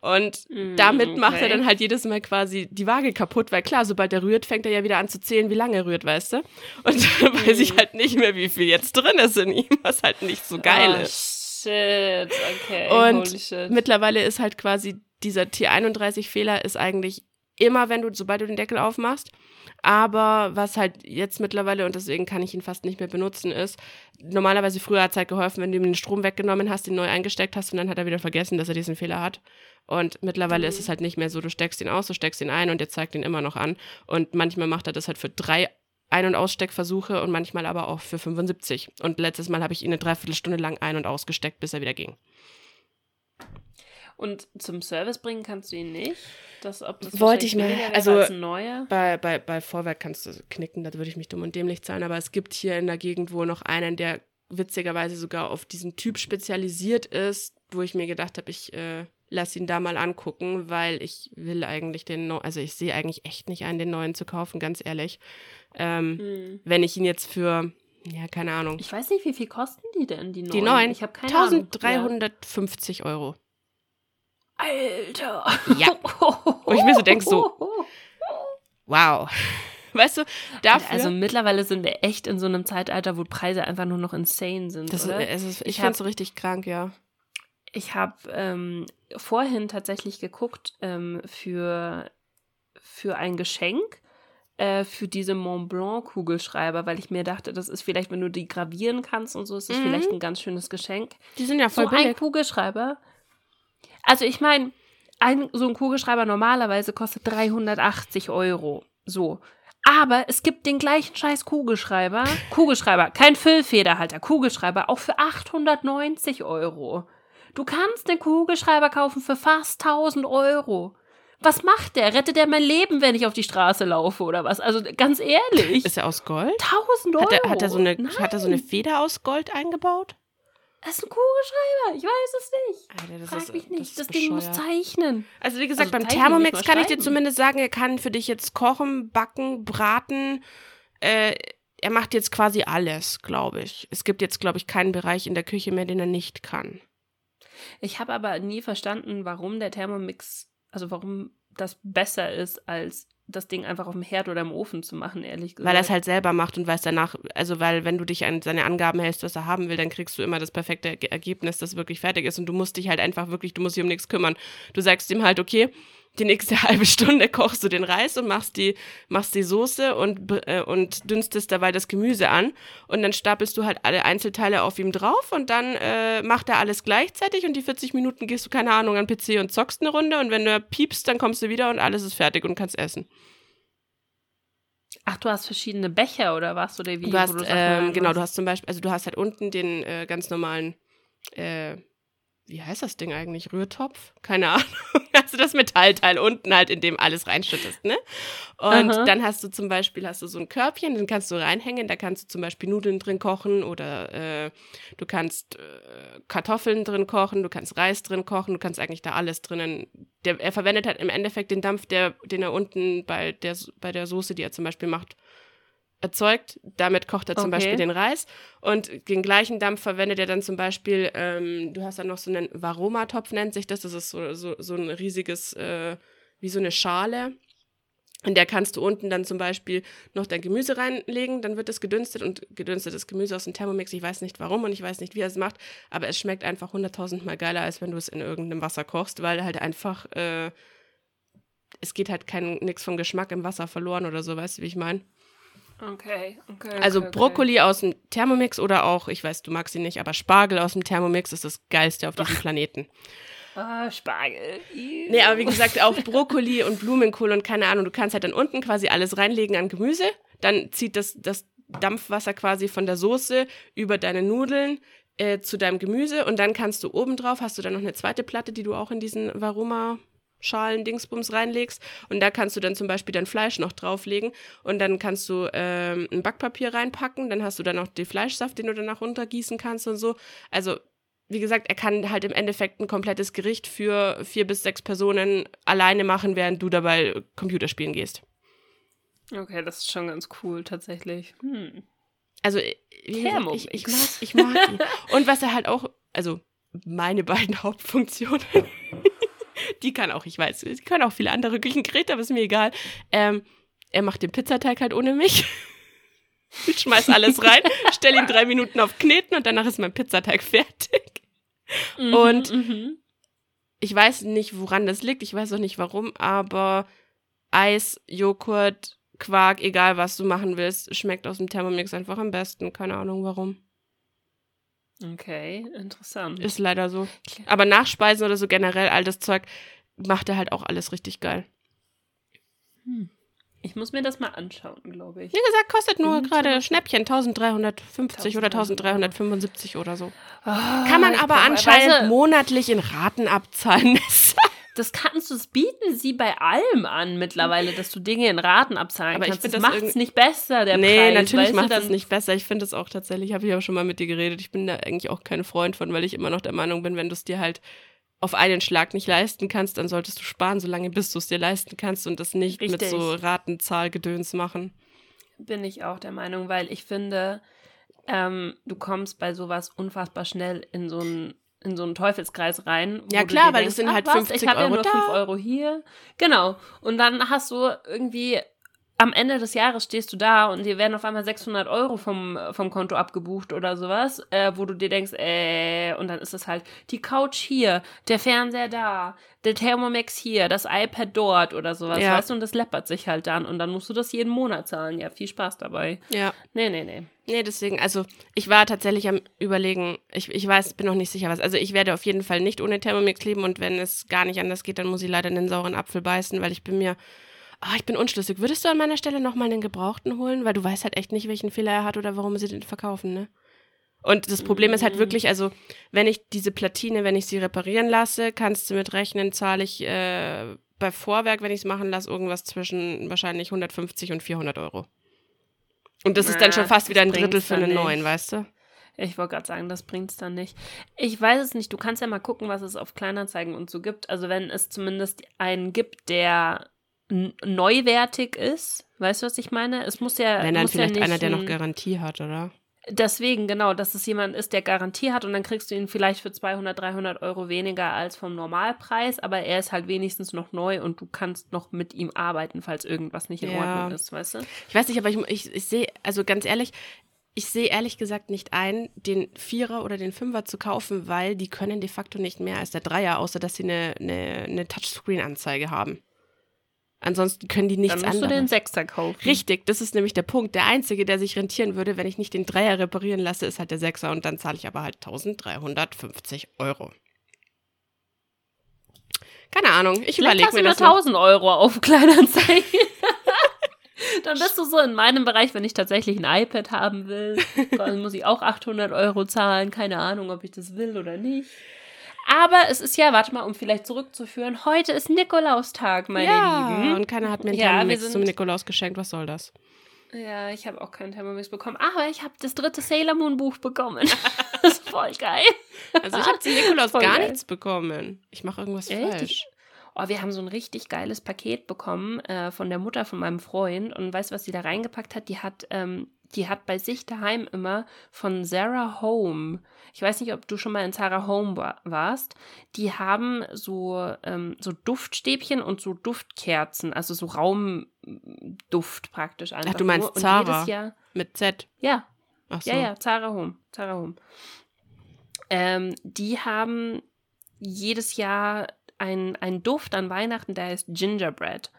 Und Mm, damit macht er okay. dann halt jedes Mal quasi die Waage kaputt, weil klar, sobald er rührt, fängt er ja wieder an zu zählen, wie lange er rührt, weißt du? Und dann weiß ich halt nicht mehr, wie viel jetzt drin ist in ihm, was halt nicht so geil oh, ist. Shit, okay. Und shit. Mittlerweile ist halt quasi dieser T31-Fehler ist eigentlich immer, wenn du, sobald du den Deckel aufmachst. Aber was halt jetzt mittlerweile, und deswegen kann ich ihn fast nicht mehr benutzen, ist, normalerweise früher hat es halt geholfen, wenn du ihm den Strom weggenommen hast, ihn neu eingesteckt hast und dann hat er wieder vergessen, dass er diesen Fehler hat. Und mittlerweile Mhm. ist es halt nicht mehr so, du steckst ihn aus, du steckst ihn ein und der zeigt ihn immer noch an. Und manchmal macht er das halt für drei Ein- und Aussteckversuche und manchmal aber auch für 75. Und letztes Mal habe ich ihn eine Dreiviertelstunde lang ein- und ausgesteckt, bis er wieder ging. Und zum Service bringen kannst du ihn nicht? Das, ob das Wollte ich mal. Also- als? Bei, bei, bei Vorwerk kannst du knicken, da würde ich mich dumm und dämlich zahlen, aber es gibt hier in der Gegend wohl noch einen, der witzigerweise sogar auf diesen Typ spezialisiert ist, wo ich mir gedacht habe, ich äh, lass ihn da mal angucken, weil ich will eigentlich den neuen, also ich sehe eigentlich echt nicht ein, den neuen zu kaufen, ganz ehrlich. Ähm, Hm. Wenn ich ihn jetzt für, ja, keine Ahnung, Ich weiß nicht, wie viel kosten die denn, die neuen? die neuen, Ich habe keine Ahnung. 1350 Euro. Alter. Ja. Wo ich mir so denk, so, Wow. Weißt du, dafür. Also mittlerweile sind wir echt in so einem Zeitalter, wo Preise einfach nur noch insane sind. das, ist, ich finde es richtig krank, ja. Ich habe ähm, vorhin tatsächlich geguckt ähm, für, für ein Geschenk äh, für diese Mont Blanc Kugelschreiber, weil ich mir dachte, das ist vielleicht, wenn du die gravieren kannst und so, ist das Mhm. vielleicht ein ganz schönes Geschenk. Die sind ja voll so ein billig. Kugelschreiber. Also ich meine, ein, so ein Kugelschreiber normalerweise kostet 380 Euro. So. Aber es gibt den gleichen scheiß Kugelschreiber. Kugelschreiber, kein Füllfederhalter, Kugelschreiber, auch für 890 Euro. Du kannst den Kugelschreiber kaufen für fast 1000 Euro. Was macht der? Rettet der mein Leben, wenn ich auf die Straße laufe oder was? Also ganz ehrlich. Ist er aus Gold? 1000 Euro. Hat er, hat, er so eine, Nein, hat er so eine Feder aus Gold eingebaut? Das ist ein Kugelschreiber. Ich weiß es nicht. Alter, das Frag ist, mich nicht. Das, ist Ding muss zeichnen. Also wie gesagt, Also beim Thermomix kann ich dir zumindest sagen, er kann für dich jetzt kochen, backen, braten. Äh, er macht jetzt quasi alles, glaube ich. Es gibt jetzt, glaube ich, keinen Bereich in der Küche mehr, den er nicht kann. Ich habe aber nie verstanden, warum der Thermomix, also warum das besser ist, als das Ding einfach auf dem Herd oder im Ofen zu machen, ehrlich gesagt. Weil er es halt selber macht und weiß danach, also weil wenn du dich an seine Angaben hältst, was er haben will, dann kriegst du immer das perfekte Erge- Ergebnis, das wirklich fertig ist und du musst dich halt einfach wirklich, du musst dich um nichts kümmern. Du sagst ihm halt, okay, die nächste halbe Stunde kochst du den Reis und machst die, machst die Soße und, äh, und dünstest dabei das Gemüse an und dann stapelst du halt alle Einzelteile auf ihm drauf und dann äh, macht er alles gleichzeitig und die 40 Minuten gehst du, keine Ahnung, an den PC und zockst eine Runde und wenn du piepst, dann kommst du wieder und alles ist fertig und kannst essen. Ach, du hast verschiedene Becher oder was? Oder wie? Du hast, Sachen ähm, genau, du hast zum Beispiel, also du hast halt unten den äh, ganz normalen, äh, wie heißt das Ding eigentlich? Rührtopf? Keine Ahnung. Also das Metallteil unten halt, in dem alles reinschüttest, ne? Und Aha. dann hast du zum Beispiel, hast du so ein Körbchen, den kannst du reinhängen, da kannst du zum Beispiel Nudeln drin kochen oder äh, du kannst äh, Kartoffeln drin kochen, du kannst Reis drin kochen, du kannst eigentlich da alles drinnen. Der, er verwendet halt im Endeffekt den Dampf, der, den er unten bei der, bei der Soße, die er zum Beispiel macht, erzeugt. Damit kocht er zum Okay. Beispiel den Reis. Und den gleichen Dampf verwendet er dann zum Beispiel, ähm, du hast dann noch so einen Varoma-Topf, nennt sich das. Das ist so, so, so ein riesiges, äh, wie so eine Schale. In der kannst du unten dann zum Beispiel noch dein Gemüse reinlegen, dann wird es gedünstet und gedünstetes Gemüse aus dem Thermomix. Ich weiß nicht warum und ich weiß nicht, wie er es macht, aber es schmeckt einfach hunderttausendmal geiler, als wenn du es in irgendeinem Wasser kochst, weil halt einfach, äh, es geht halt kein nichts vom Geschmack im Wasser verloren oder so, weißt du, wie ich meine? Okay, okay. Also okay, Brokkoli aus dem Thermomix oder auch, ich weiß, du magst ihn nicht, aber Spargel aus dem Thermomix ist das geilste auf diesem Planeten. Ah, Spargel. Ew. Nee, aber wie gesagt, auch Brokkoli und Blumenkohl und keine Ahnung, du kannst halt dann unten quasi alles reinlegen an Gemüse, dann zieht das, das Dampfwasser quasi von der Soße über deine Nudeln äh, zu deinem Gemüse und dann kannst du oben drauf, hast du dann noch eine zweite Platte, die du auch in diesen Varuma Schalen, Dingsbums reinlegst und da kannst du dann zum Beispiel dein Fleisch noch drauflegen und dann kannst du ähm, ein Backpapier reinpacken, dann hast du dann noch den Fleischsaft, den du danach runtergießen kannst und so. Also wie gesagt, er kann halt im Endeffekt ein komplettes Gericht für vier bis sechs Personen alleine machen, während du dabei Computerspielen gehst. Okay, das ist schon ganz cool, tatsächlich. Hm. Also, wie gesagt, ich, ich, mag, ich mag ihn. Und was er halt auch, also meine beiden Hauptfunktionen, die kann auch, ich weiß, die können auch viele andere Küchengeräte, aber ist mir egal. Ähm, er macht den Pizzateig halt ohne mich. Ich schmeiß alles rein, stell ihn drei Minuten auf Kneten und danach ist mein Pizzateig fertig. Mhm, Und- mhm. Ich weiß nicht, woran das liegt, ich weiß auch nicht warum, aber Eis, Joghurt, Quark, egal was du machen willst, schmeckt aus dem Thermomix einfach am besten. Keine Ahnung warum. Okay, interessant. Ist leider so. Aber Nachspeisen oder so generell, all das Zeug, macht er halt auch alles richtig geil. Ich muss mir das mal anschauen, glaube ich. Wie gesagt, kostet nur gerade. Schnäppchen, 1350 oder 1300. 1375 oder so. Ah, Kann man aber anscheinend monatlich in Raten abzahlen. Das kannst du, das bieten sie bei allem an mittlerweile, dass du Dinge in Raten abzahlen Aber ich kannst. find das das macht es nicht besser, der nee, Preis. natürlich weißt du, macht es nicht besser. Ich finde es auch tatsächlich, habe ich auch schon mal mit dir geredet. Ich bin da eigentlich auch kein Freund von, weil ich immer noch der Meinung bin, wenn du es dir halt auf einen Schlag nicht leisten kannst, dann solltest du sparen, solange bis du es dir leisten kannst und das nicht mit Richtig. so Ratenzahlgedöns machen. Bin ich auch der Meinung, weil ich finde, ähm, du kommst bei sowas unfassbar schnell in so einen in so einen Teufelskreis rein. Ja, klar, weil denkst, es sind halt was, 50 ich habe ja Euro nur da. 5 Euro hier. Genau. Und dann hast du irgendwie am Ende des Jahres stehst du da und dir werden auf einmal 600 Euro vom, vom Konto abgebucht oder sowas, äh, wo du dir denkst, äh, und dann ist es halt die Couch hier, der Fernseher da, der Thermomix hier, das iPad dort oder sowas, Ja. weißt du, und das läppert sich halt dann und dann musst du das jeden Monat zahlen. Ja, viel Spaß dabei. Ja. Nee, nee, nee. Nee, deswegen, also ich war tatsächlich am überlegen, ich, ich weiß, bin noch nicht sicher was. Also ich werde auf jeden Fall nicht ohne Thermomix leben und wenn es gar nicht anders geht, dann muss ich leider einen sauren Apfel beißen, weil ich bin mir, ah, ich bin unschlüssig. Würdest du an meiner Stelle nochmal einen Gebrauchten holen? Weil du weißt halt echt nicht, welchen Fehler er hat oder warum sie den verkaufen, ne? Und das Problem ist halt Mhm. wirklich, also wenn ich diese Platine, wenn ich sie reparieren lasse, kannst du mit rechnen, zahle ich äh, bei Vorwerk, wenn ich es machen lasse, irgendwas zwischen wahrscheinlich 150 und 400 Euro. Und das ist dann schon fast wieder ein Drittel für einen neuen, weißt du? Ich wollte gerade sagen, das bringt's dann nicht. Ich weiß es nicht. Du kannst ja mal gucken, was es auf Kleinanzeigen und so gibt. Also wenn es zumindest einen gibt, der neuwertig ist, weißt du, was ich meine? Es muss ja, Wenn dann muss ja vielleicht nicht einer, der noch Garantie hat, oder? Deswegen, genau, dass es jemand ist, der Garantie hat und dann kriegst du ihn vielleicht für 200, 300 Euro weniger als vom Normalpreis, aber er ist halt wenigstens noch neu und du kannst noch mit ihm arbeiten, falls irgendwas nicht in Ja. Ordnung ist, weißt du? Ich weiß nicht, aber ich, ich, ich sehe, also ganz ehrlich, ich sehe ehrlich gesagt nicht ein, den Vierer oder den Fünfer zu kaufen, weil die können de facto nicht mehr als der Dreier, außer dass sie eine, eine, eine Touchscreen-Anzeige haben. Ansonsten können die nichts dann musst du den anderes. Sechser kaufen. Richtig, das ist nämlich der Punkt. Der einzige, der sich rentieren würde, wenn ich nicht den Dreier reparieren lasse, ist halt der Sechser und dann zahle ich aber halt 1350 Euro. Keine Ahnung, ich Vielleicht überlege hast mir du nur das noch. 1000 Euro auf Kleinanzeigen. Dann bist du so in meinem Bereich, wenn ich tatsächlich ein iPad haben will, dann muss ich auch 800 Euro zahlen. Keine Ahnung, ob ich das will oder nicht. Aber es ist ja, warte mal, um vielleicht zurückzuführen, heute ist Nikolaustag, meine ja, Lieben. und keiner hat mir einen Ja, Thermomix zum Nikolaus geschenkt. Was soll das? Ja, ich habe auch keinen Thermomix bekommen, aber ich habe das dritte Sailor Moon Buch bekommen. das ist voll geil. Also ich habe zu Nikolaus Voll gar geil. nichts bekommen. Ich mache irgendwas Echt? falsch. Oh, wir haben so ein richtig geiles Paket bekommen äh, von der Mutter von meinem Freund. Und weißt du, was sie da reingepackt hat? Die hat, ähm, die hat bei sich daheim immer von Sarah Home. Ich weiß nicht, ob du schon mal in Sarah Home wa warst. Die haben so, ähm, so Duftstäbchen und so Duftkerzen, also so Raumduft praktisch einfach. du meinst nur. Zara? jedes Jahr, Mit Z. ja, Ach so. ja, ja, Zara Home. Zara Home. Ähm, die haben jedes Jahr einen Duft an Weihnachten, der heißt Gingerbread.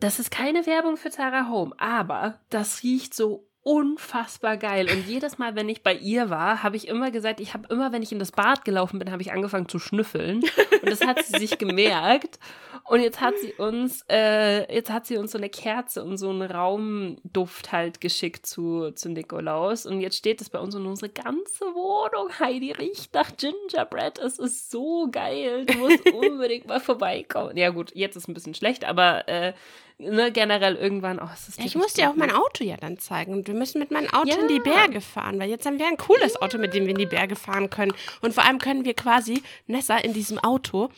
Das ist keine Werbung für Tara Home, aber das riecht so unfassbar geil. Und jedes Mal, wenn ich bei ihr war, habe ich immer gesagt, ich habe immer, wenn ich in das Bad gelaufen bin, habe ich angefangen zu schnüffeln. Und das hat sie sich gemerkt. Und jetzt hat sie uns, äh, jetzt hat sie uns so eine Kerze und so einen Raumduft halt geschickt zu, zu Nikolaus. Und jetzt steht es bei uns in unsere ganze Wohnung. Heidi riecht nach Gingerbread. Es ist so geil. Du musst unbedingt mal vorbeikommen. Ja gut, jetzt ist ein bisschen schlecht, aber äh, ne, generell irgendwann, oh, es ist Ich muss dir auch mein Auto ja dann zeigen. Und wir müssen mit meinem Auto ja. in die Berge fahren, weil jetzt haben wir ein cooles. Auto, mit dem wir in die Berge fahren können. Und vor allem können wir quasi, Nessa, in diesem Auto,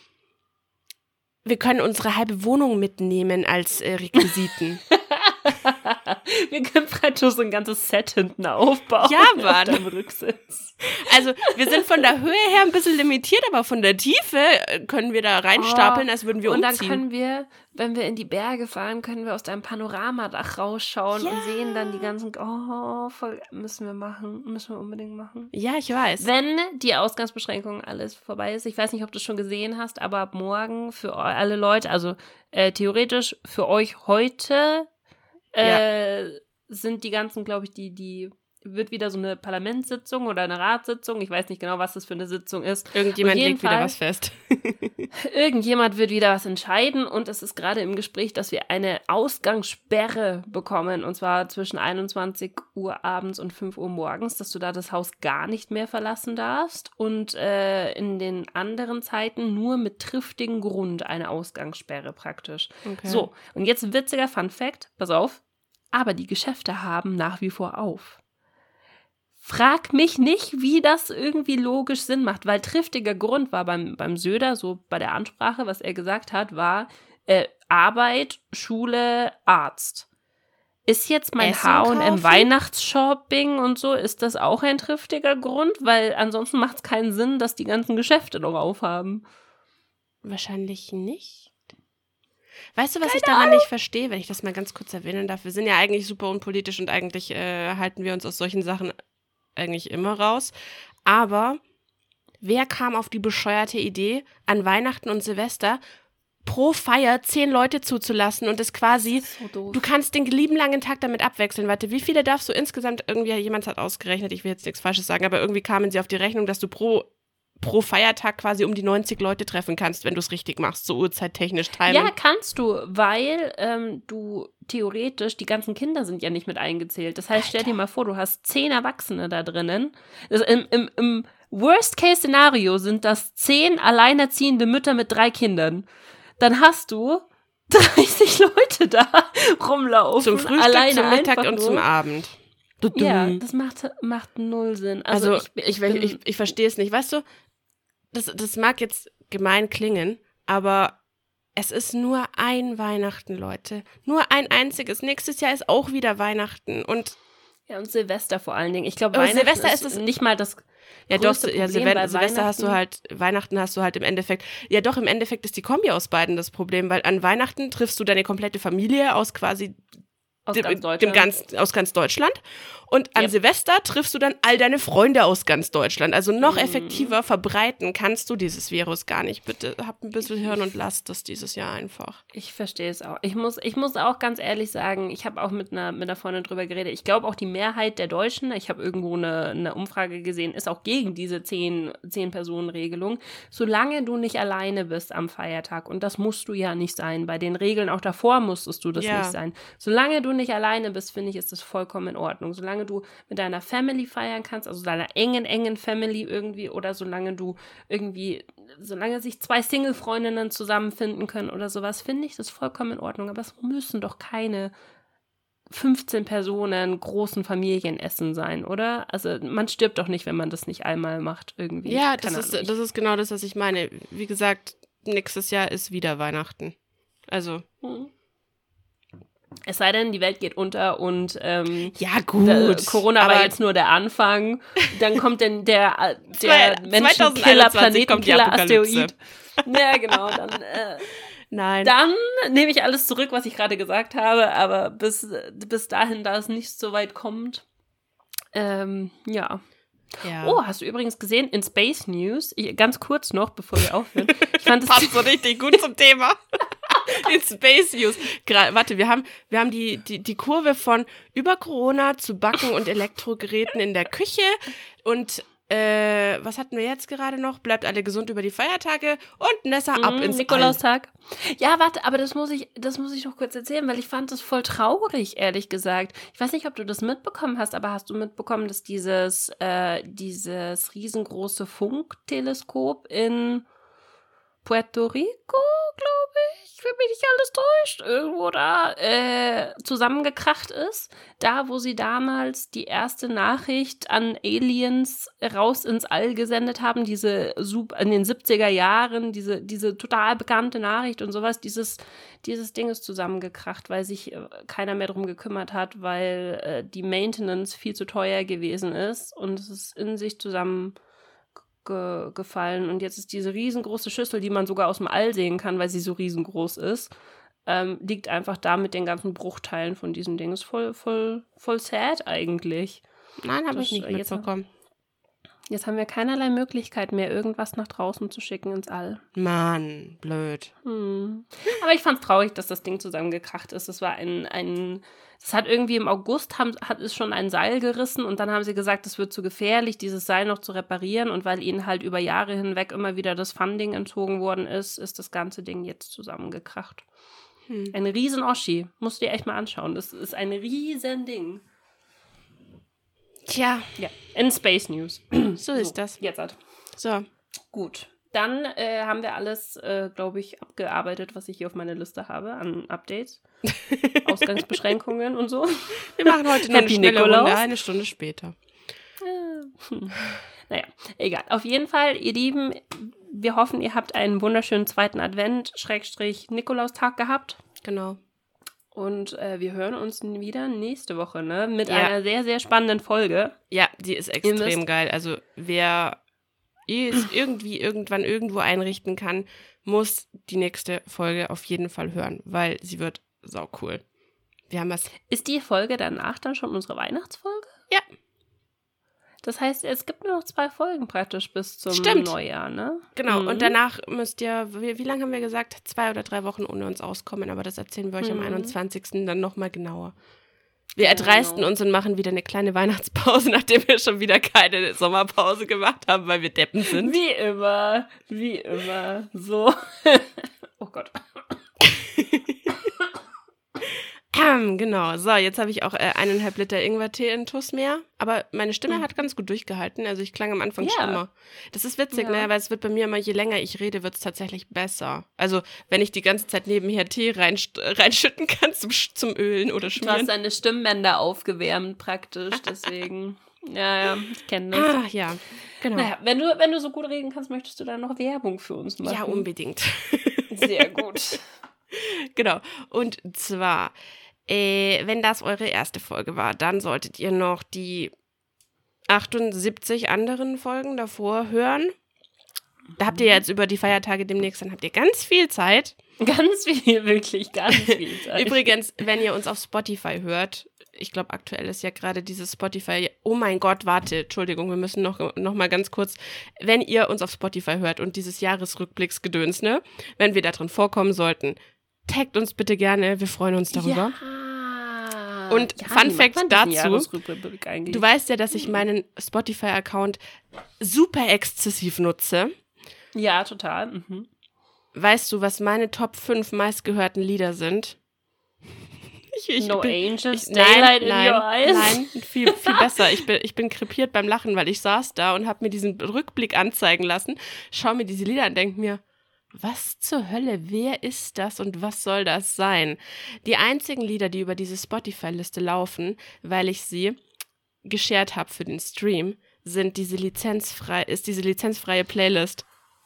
wir können unsere halbe Wohnung mitnehmen als äh, Requisiten. wir können praktisch so ein ganzes Set hinten aufbauen. Ja, Mann. Dem Rücksitz. Also, wir sind von der Höhe her ein bisschen limitiert, aber von der Tiefe äh, können wir da reinstapeln, oh, als würden wir und umziehen. Und dann können wir, wenn wir in die Berge fahren, können wir aus deinem Panoramadach rausschauen ja. und sehen dann die ganzen, oh, voll, müssen wir machen, müssen wir unbedingt machen. Ja, ich weiß. Wenn die Ausgangsbeschränkung alles vorbei ist, ich weiß nicht, ob du es schon gesehen hast, aber ab morgen für alle Leute, also äh, theoretisch für euch heute äh, sind die ganzen, glaube ich, die, die wird wieder so eine Parlamentssitzung oder eine Ratssitzung. Ich weiß nicht genau, was das für eine Sitzung ist. Irgendjemand legt Fall, wieder was fest. irgendjemand wird wieder was entscheiden und es ist gerade im Gespräch, dass wir eine Ausgangssperre bekommen und zwar zwischen 21 Uhr abends und 5 Uhr morgens, dass du da das Haus gar nicht mehr verlassen darfst und äh, in den anderen Zeiten nur mit triftigem Grund eine Ausgangssperre praktisch. Okay. So, und jetzt ein witziger Fun Fact, pass auf, aber die Geschäfte haben nach wie vor auf. Frag mich nicht, wie das irgendwie logisch Sinn macht, weil triftiger Grund war beim, beim Söder, so bei der Ansprache, was er gesagt hat, war äh, Arbeit, Schule, Arzt. Ist jetzt mein H&M Weihnachtsshopping und so, ist das auch ein triftiger Grund? Weil ansonsten macht es keinen Sinn, dass die ganzen Geschäfte noch aufhaben. Wahrscheinlich nicht. Weißt du, was Keine ich daran Ahnung. nicht verstehe, wenn ich das mal ganz kurz erwähnen darf? Wir sind ja eigentlich super unpolitisch und eigentlich äh, halten wir uns aus solchen Sachen eigentlich immer raus. Aber wer kam auf die bescheuerte Idee, an Weihnachten und Silvester pro Feier zehn Leute zuzulassen und es quasi, so du kannst den lieben langen Tag damit abwechseln. Warte, wie viele darfst du insgesamt, irgendwie, jemand hat ausgerechnet, ich will jetzt nichts Falsches sagen, aber irgendwie kamen sie auf die Rechnung, dass du pro pro Feiertag quasi um die 90 Leute treffen kannst, wenn du es richtig machst, so uhrzeittechnisch teilen. Ja, kannst du, weil ähm, du theoretisch, die ganzen Kinder sind ja nicht mit eingezählt. Das heißt, Alter. stell dir mal vor, du hast zehn Erwachsene da drinnen. Also im, im, im Worst-Case-Szenario sind das zehn alleinerziehende Mütter mit drei Kindern. Dann hast du 30 Leute da rumlaufen. Zum Frühstück, alleine zum Mittag und zum Abend. Ja, das macht, macht null Sinn. Also, also ich, ich, ich, ich, ich verstehe es nicht. Weißt du, das, das mag jetzt gemein klingen, aber es ist nur ein Weihnachten, Leute. Nur ein einziges. Nächstes Jahr ist auch wieder Weihnachten und ja und Silvester vor allen Dingen. Ich glaube, Weihnachten Silvester ist, ist nicht mal das ja, doch, ja, Silvester, Silvester hast du halt, Weihnachten hast du halt im Endeffekt, ja doch, im Endeffekt ist die Kombi aus beiden das Problem, weil an Weihnachten triffst du deine komplette Familie aus quasi aus dem, ganz dem ganz, aus ganz Deutschland. Und an yep. Silvester triffst du dann all deine Freunde aus ganz Deutschland. Also noch mm. effektiver verbreiten kannst du dieses Virus gar nicht. Bitte habt ein bisschen Hirn und lasst das dieses Jahr einfach. Ich verstehe es auch. Ich muss, ich muss auch ganz ehrlich sagen, ich habe auch mit einer, mit einer Freundin drüber geredet. Ich glaube auch die Mehrheit der Deutschen, ich habe irgendwo eine, eine Umfrage gesehen, ist auch gegen diese zehn, zehn Personen Regelung. Solange du nicht alleine bist am Feiertag und das musst du ja nicht sein. Bei den Regeln auch davor musstest du das ja. nicht sein. Solange du nicht alleine bist, finde ich, ist das vollkommen in Ordnung. Solange du mit deiner Family feiern kannst, also deiner engen, engen Family irgendwie, oder solange du irgendwie, solange sich zwei Single-Freundinnen zusammenfinden können oder sowas, finde ich das vollkommen in Ordnung. Aber es müssen doch keine 15 Personen großen Familienessen sein, oder? Also man stirbt doch nicht, wenn man das nicht einmal macht irgendwie. Ja, das ist, das ist genau das, was ich meine. Wie gesagt, nächstes Jahr ist wieder Weihnachten. Also. Hm. Es sei denn, die Welt geht unter und ähm, ja gut. Corona war jetzt nur der Anfang. Dann kommt denn der, der Menschenkiller, Planetenkiller, Asteroid. Ja, genau. Dann, äh, Nein. Dann nehme ich alles zurück, was ich gerade gesagt habe, aber bis, bis dahin, da es nicht so weit kommt, ähm, ja. Ja. Oh, hast du übrigens gesehen in Space News, ich, ganz kurz noch, bevor wir aufhören. Ich fand das Passt so richtig gut zum Thema. den Space News. Gra warte, wir haben, wir haben die, die, die Kurve von über Corona zu Backen und Elektrogeräten in der Küche und äh, was hatten wir jetzt gerade noch? Bleibt alle gesund über die Feiertage und Nessa ab Mhm, ins Nikolaustag. Ja, warte, aber das muss ich, das muss ich noch kurz erzählen, weil ich fand das voll traurig, ehrlich gesagt. Ich weiß nicht, ob du das mitbekommen hast, aber hast du mitbekommen, dass dieses, äh, dieses riesengroße Funkteleskop in Puerto Rico, glaube ich, wenn mich nicht alles täuscht, irgendwo da äh, zusammengekracht ist. Da, wo sie damals die erste Nachricht an Aliens raus ins All gesendet haben, diese in den 70er Jahren, diese, diese total bekannte Nachricht und sowas, dieses, dieses Ding ist zusammengekracht, weil sich äh, keiner mehr drum gekümmert hat, weil äh, die Maintenance viel zu teuer gewesen ist und es ist in sich zusammen ge gefallen. Und jetzt ist diese riesengroße Schüssel, die man sogar aus dem All sehen kann, weil sie so riesengroß ist, ähm, liegt einfach da mit den ganzen Bruchteilen von diesem Ding. Ist voll, voll, voll sad eigentlich. Nein, habe ich nicht äh, jetzt- mitbekommen. Jetzt haben wir keinerlei Möglichkeit mehr, irgendwas nach draußen zu schicken ins All. Mann, blöd. Hm. Aber ich fand es traurig, dass das Ding zusammengekracht ist. Das war ein, ein das hat irgendwie im August, haben, hat es schon ein Seil gerissen und dann haben sie gesagt, es wird zu gefährlich, dieses Seil noch zu reparieren. Und weil ihnen halt über Jahre hinweg immer wieder das Funding entzogen worden ist, ist das ganze Ding jetzt zusammengekracht. Hm. Ein riesen Oschi. Musst du dir echt mal anschauen. Das ist ein riesen Ding. Tja, Ja, in Space News. so ist das. Jetzt halt. So. Gut. Dann äh, haben wir alles, äh, glaube ich, abgearbeitet, was ich hier auf meiner Liste habe an Updates. Ausgangsbeschränkungen und so. Wir machen heute noch eine schnelle Nikolaus. Runde, eine Stunde später. Hm. Naja, egal. Auf jeden Fall, ihr Lieben, wir hoffen, ihr habt einen wunderschönen zweiten Advent, Schrägstrich Nikolaustag gehabt. Genau. Und äh, wir hören uns wieder nächste Woche, ne? Mit Ja. einer sehr, sehr spannenden Folge. Ja, die ist extrem geil. Also wer es irgendwie irgendwann irgendwo einrichten kann, muss die nächste Folge auf jeden Fall hören, weil sie wird sau cool. Wir haben was. Ist die Folge danach dann schon unsere Weihnachtsfolge? Ja. Das heißt, es gibt nur noch zwei Folgen praktisch bis zum Stimmt. Neujahr, ne? Genau, Mhm. und danach müsst ihr, wie, wie lange haben wir gesagt? Zwei oder drei Wochen ohne uns auskommen, aber das erzählen wir euch am Mhm. 21. dann nochmal genauer. Wir Genau. erdreisten uns und machen wieder eine kleine Weihnachtspause, nachdem wir schon wieder keine Sommerpause gemacht haben, weil wir Deppen sind. Wie immer, wie immer. So. oh Gott. Genau, so, jetzt habe ich auch äh, eineinhalb Liter Ingwertee in Tuss mehr. Aber meine Stimme Mhm. hat ganz gut durchgehalten. Also ich klang am Anfang Ja. schlimmer. Das ist witzig, Ja. ne? Weil es wird bei mir immer, je länger ich rede, wird es tatsächlich besser. Also wenn ich die ganze Zeit nebenher Tee reinst- reinschütten kann zum, zum Ölen oder Du hast Schmieren. deine Stimmbänder aufgewärmt praktisch, deswegen. ja, ja, ich kenne das. Ah, ja, genau. Naja, wenn du, wenn du so gut reden kannst, möchtest du dann noch Werbung für uns machen? ja, unbedingt. Sehr gut. genau. Und zwar, äh, wenn das eure erste Folge war, dann solltet ihr noch die 78 anderen Folgen davor hören. Da habt ihr jetzt über die Feiertage demnächst, dann habt ihr ganz viel Zeit. Ganz viel, wirklich, ganz viel Zeit. Übrigens, wenn ihr uns auf Spotify hört, ich glaube, aktuell ist ja gerade dieses Spotify. Oh mein Gott, warte, Entschuldigung, wir müssen noch, noch mal ganz kurz. Wenn ihr uns auf Spotify hört und dieses Jahresrückblicksgedöns, ne, wenn wir da drin vorkommen sollten, taggt uns bitte gerne, wir freuen uns darüber. Ja. Und ja, Fun Fact dazu? Du weißt ja, dass ich meinen Spotify-Account super exzessiv nutze. Ja, total. Mhm. Weißt du, was meine Top 5 meistgehörten Lieder sind? Ich, ich no bin, Angels, ich, Daylight nein, in nein, your eyes. Nein, viel, viel besser. Ich bin, ich bin krepiert beim Lachen, weil ich saß da und habe mir diesen Rückblick anzeigen lassen, schau mir diese Lieder an, denk mir, was zur Hölle, wer ist das und was soll das sein? Die einzigen Lieder, die über diese Spotify-Liste laufen, weil ich sie geshared habe für den Stream, sind diese lizenzfrei, ist diese lizenzfreie Playlist.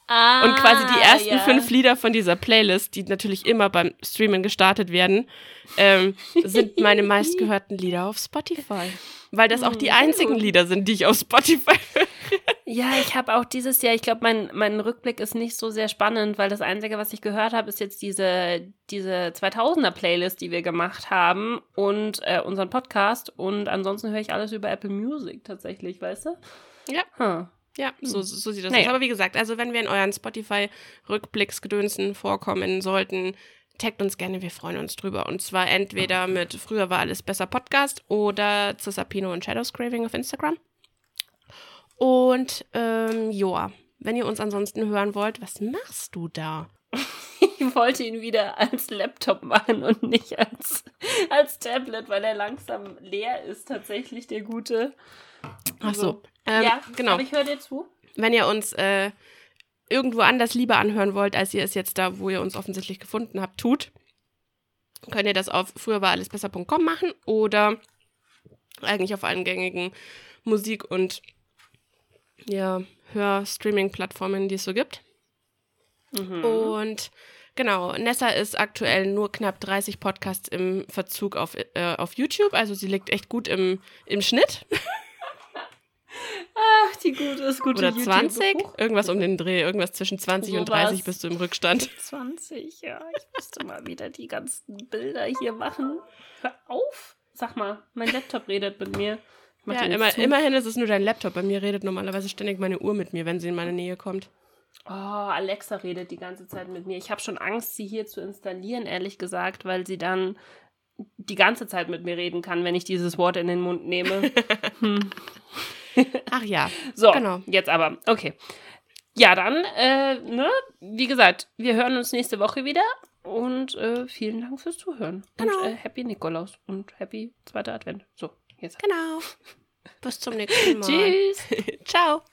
Ah, Und quasi die ersten ja. fünf Lieder von dieser Playlist, die natürlich immer beim Streamen gestartet werden, ähm, sind meine meistgehörten Lieder auf Spotify. Weil das auch die Mhm, einzigen. Lieder sind, die ich auf Spotify höre. Ja, ich habe auch dieses Jahr, ich glaube, mein, mein Rückblick ist nicht so sehr spannend, weil das Einzige, was ich gehört habe, ist jetzt diese, diese 2000er-Playlist, die wir gemacht haben und äh, unseren Podcast. Und ansonsten höre ich alles über Apple Music tatsächlich, weißt du? Ja. Huh. Ja, so, so sieht das Naja. aus. Aber wie gesagt, also wenn wir in euren Spotify-Rückblicksgedönsen vorkommen sollten, taggt uns gerne, wir freuen uns drüber. Und zwar entweder mit Früher war alles besser Podcast oder zu Sapino und Shadows Craving auf Instagram. Und ähm, Joa, wenn ihr uns ansonsten hören wollt, was machst du da? Ich wollte ihn wieder als Laptop machen und nicht als, als Tablet, weil er langsam leer ist, tatsächlich, der gute. Ach so. Ähm, ja, genau. Aber ich höre dir zu. Wenn ihr uns äh, irgendwo anders lieber anhören wollt, als ihr es jetzt da, wo ihr uns offensichtlich gefunden habt, tut, könnt ihr das auf früher war alles besser.com machen oder eigentlich auf allen gängigen Musik- und ja, Hör-Streaming-Plattformen, die es so gibt. Mhm. Und genau, Nessa ist aktuell nur knapp 30 Podcasts im Verzug auf, äh, auf YouTube. Also sie liegt echt gut im, im Schnitt. Ach, die gute ist gute Oder YouTube. 20. Huch, Irgendwas um den Dreh. Irgendwas zwischen 20 und Sowas. 30 bist du im Rückstand. 20, ja. Ich müsste mal wieder die ganzen Bilder hier machen. Hör auf. Sag mal, mein Laptop redet mit mir. Ja, immer, zu. immerhin ist es nur dein Laptop. Bei mir redet normalerweise ständig meine Uhr mit mir, wenn sie in meine Nähe kommt. Oh, Alexa redet die ganze Zeit mit mir. Ich habe schon Angst, sie hier zu installieren, ehrlich gesagt, weil sie dann die ganze Zeit mit mir reden kann, wenn ich dieses Wort in den Mund nehme. hm. Ach ja, So, Genau. jetzt aber. Okay. Ja, dann, äh, ne, wie gesagt, wir hören uns nächste Woche wieder und äh, vielen Dank fürs Zuhören. Genau. Und äh, Happy Nikolaus und Happy zweiter Advent. So, jetzt. genau. Bis zum nächsten Mal. Tschüss. Ciao.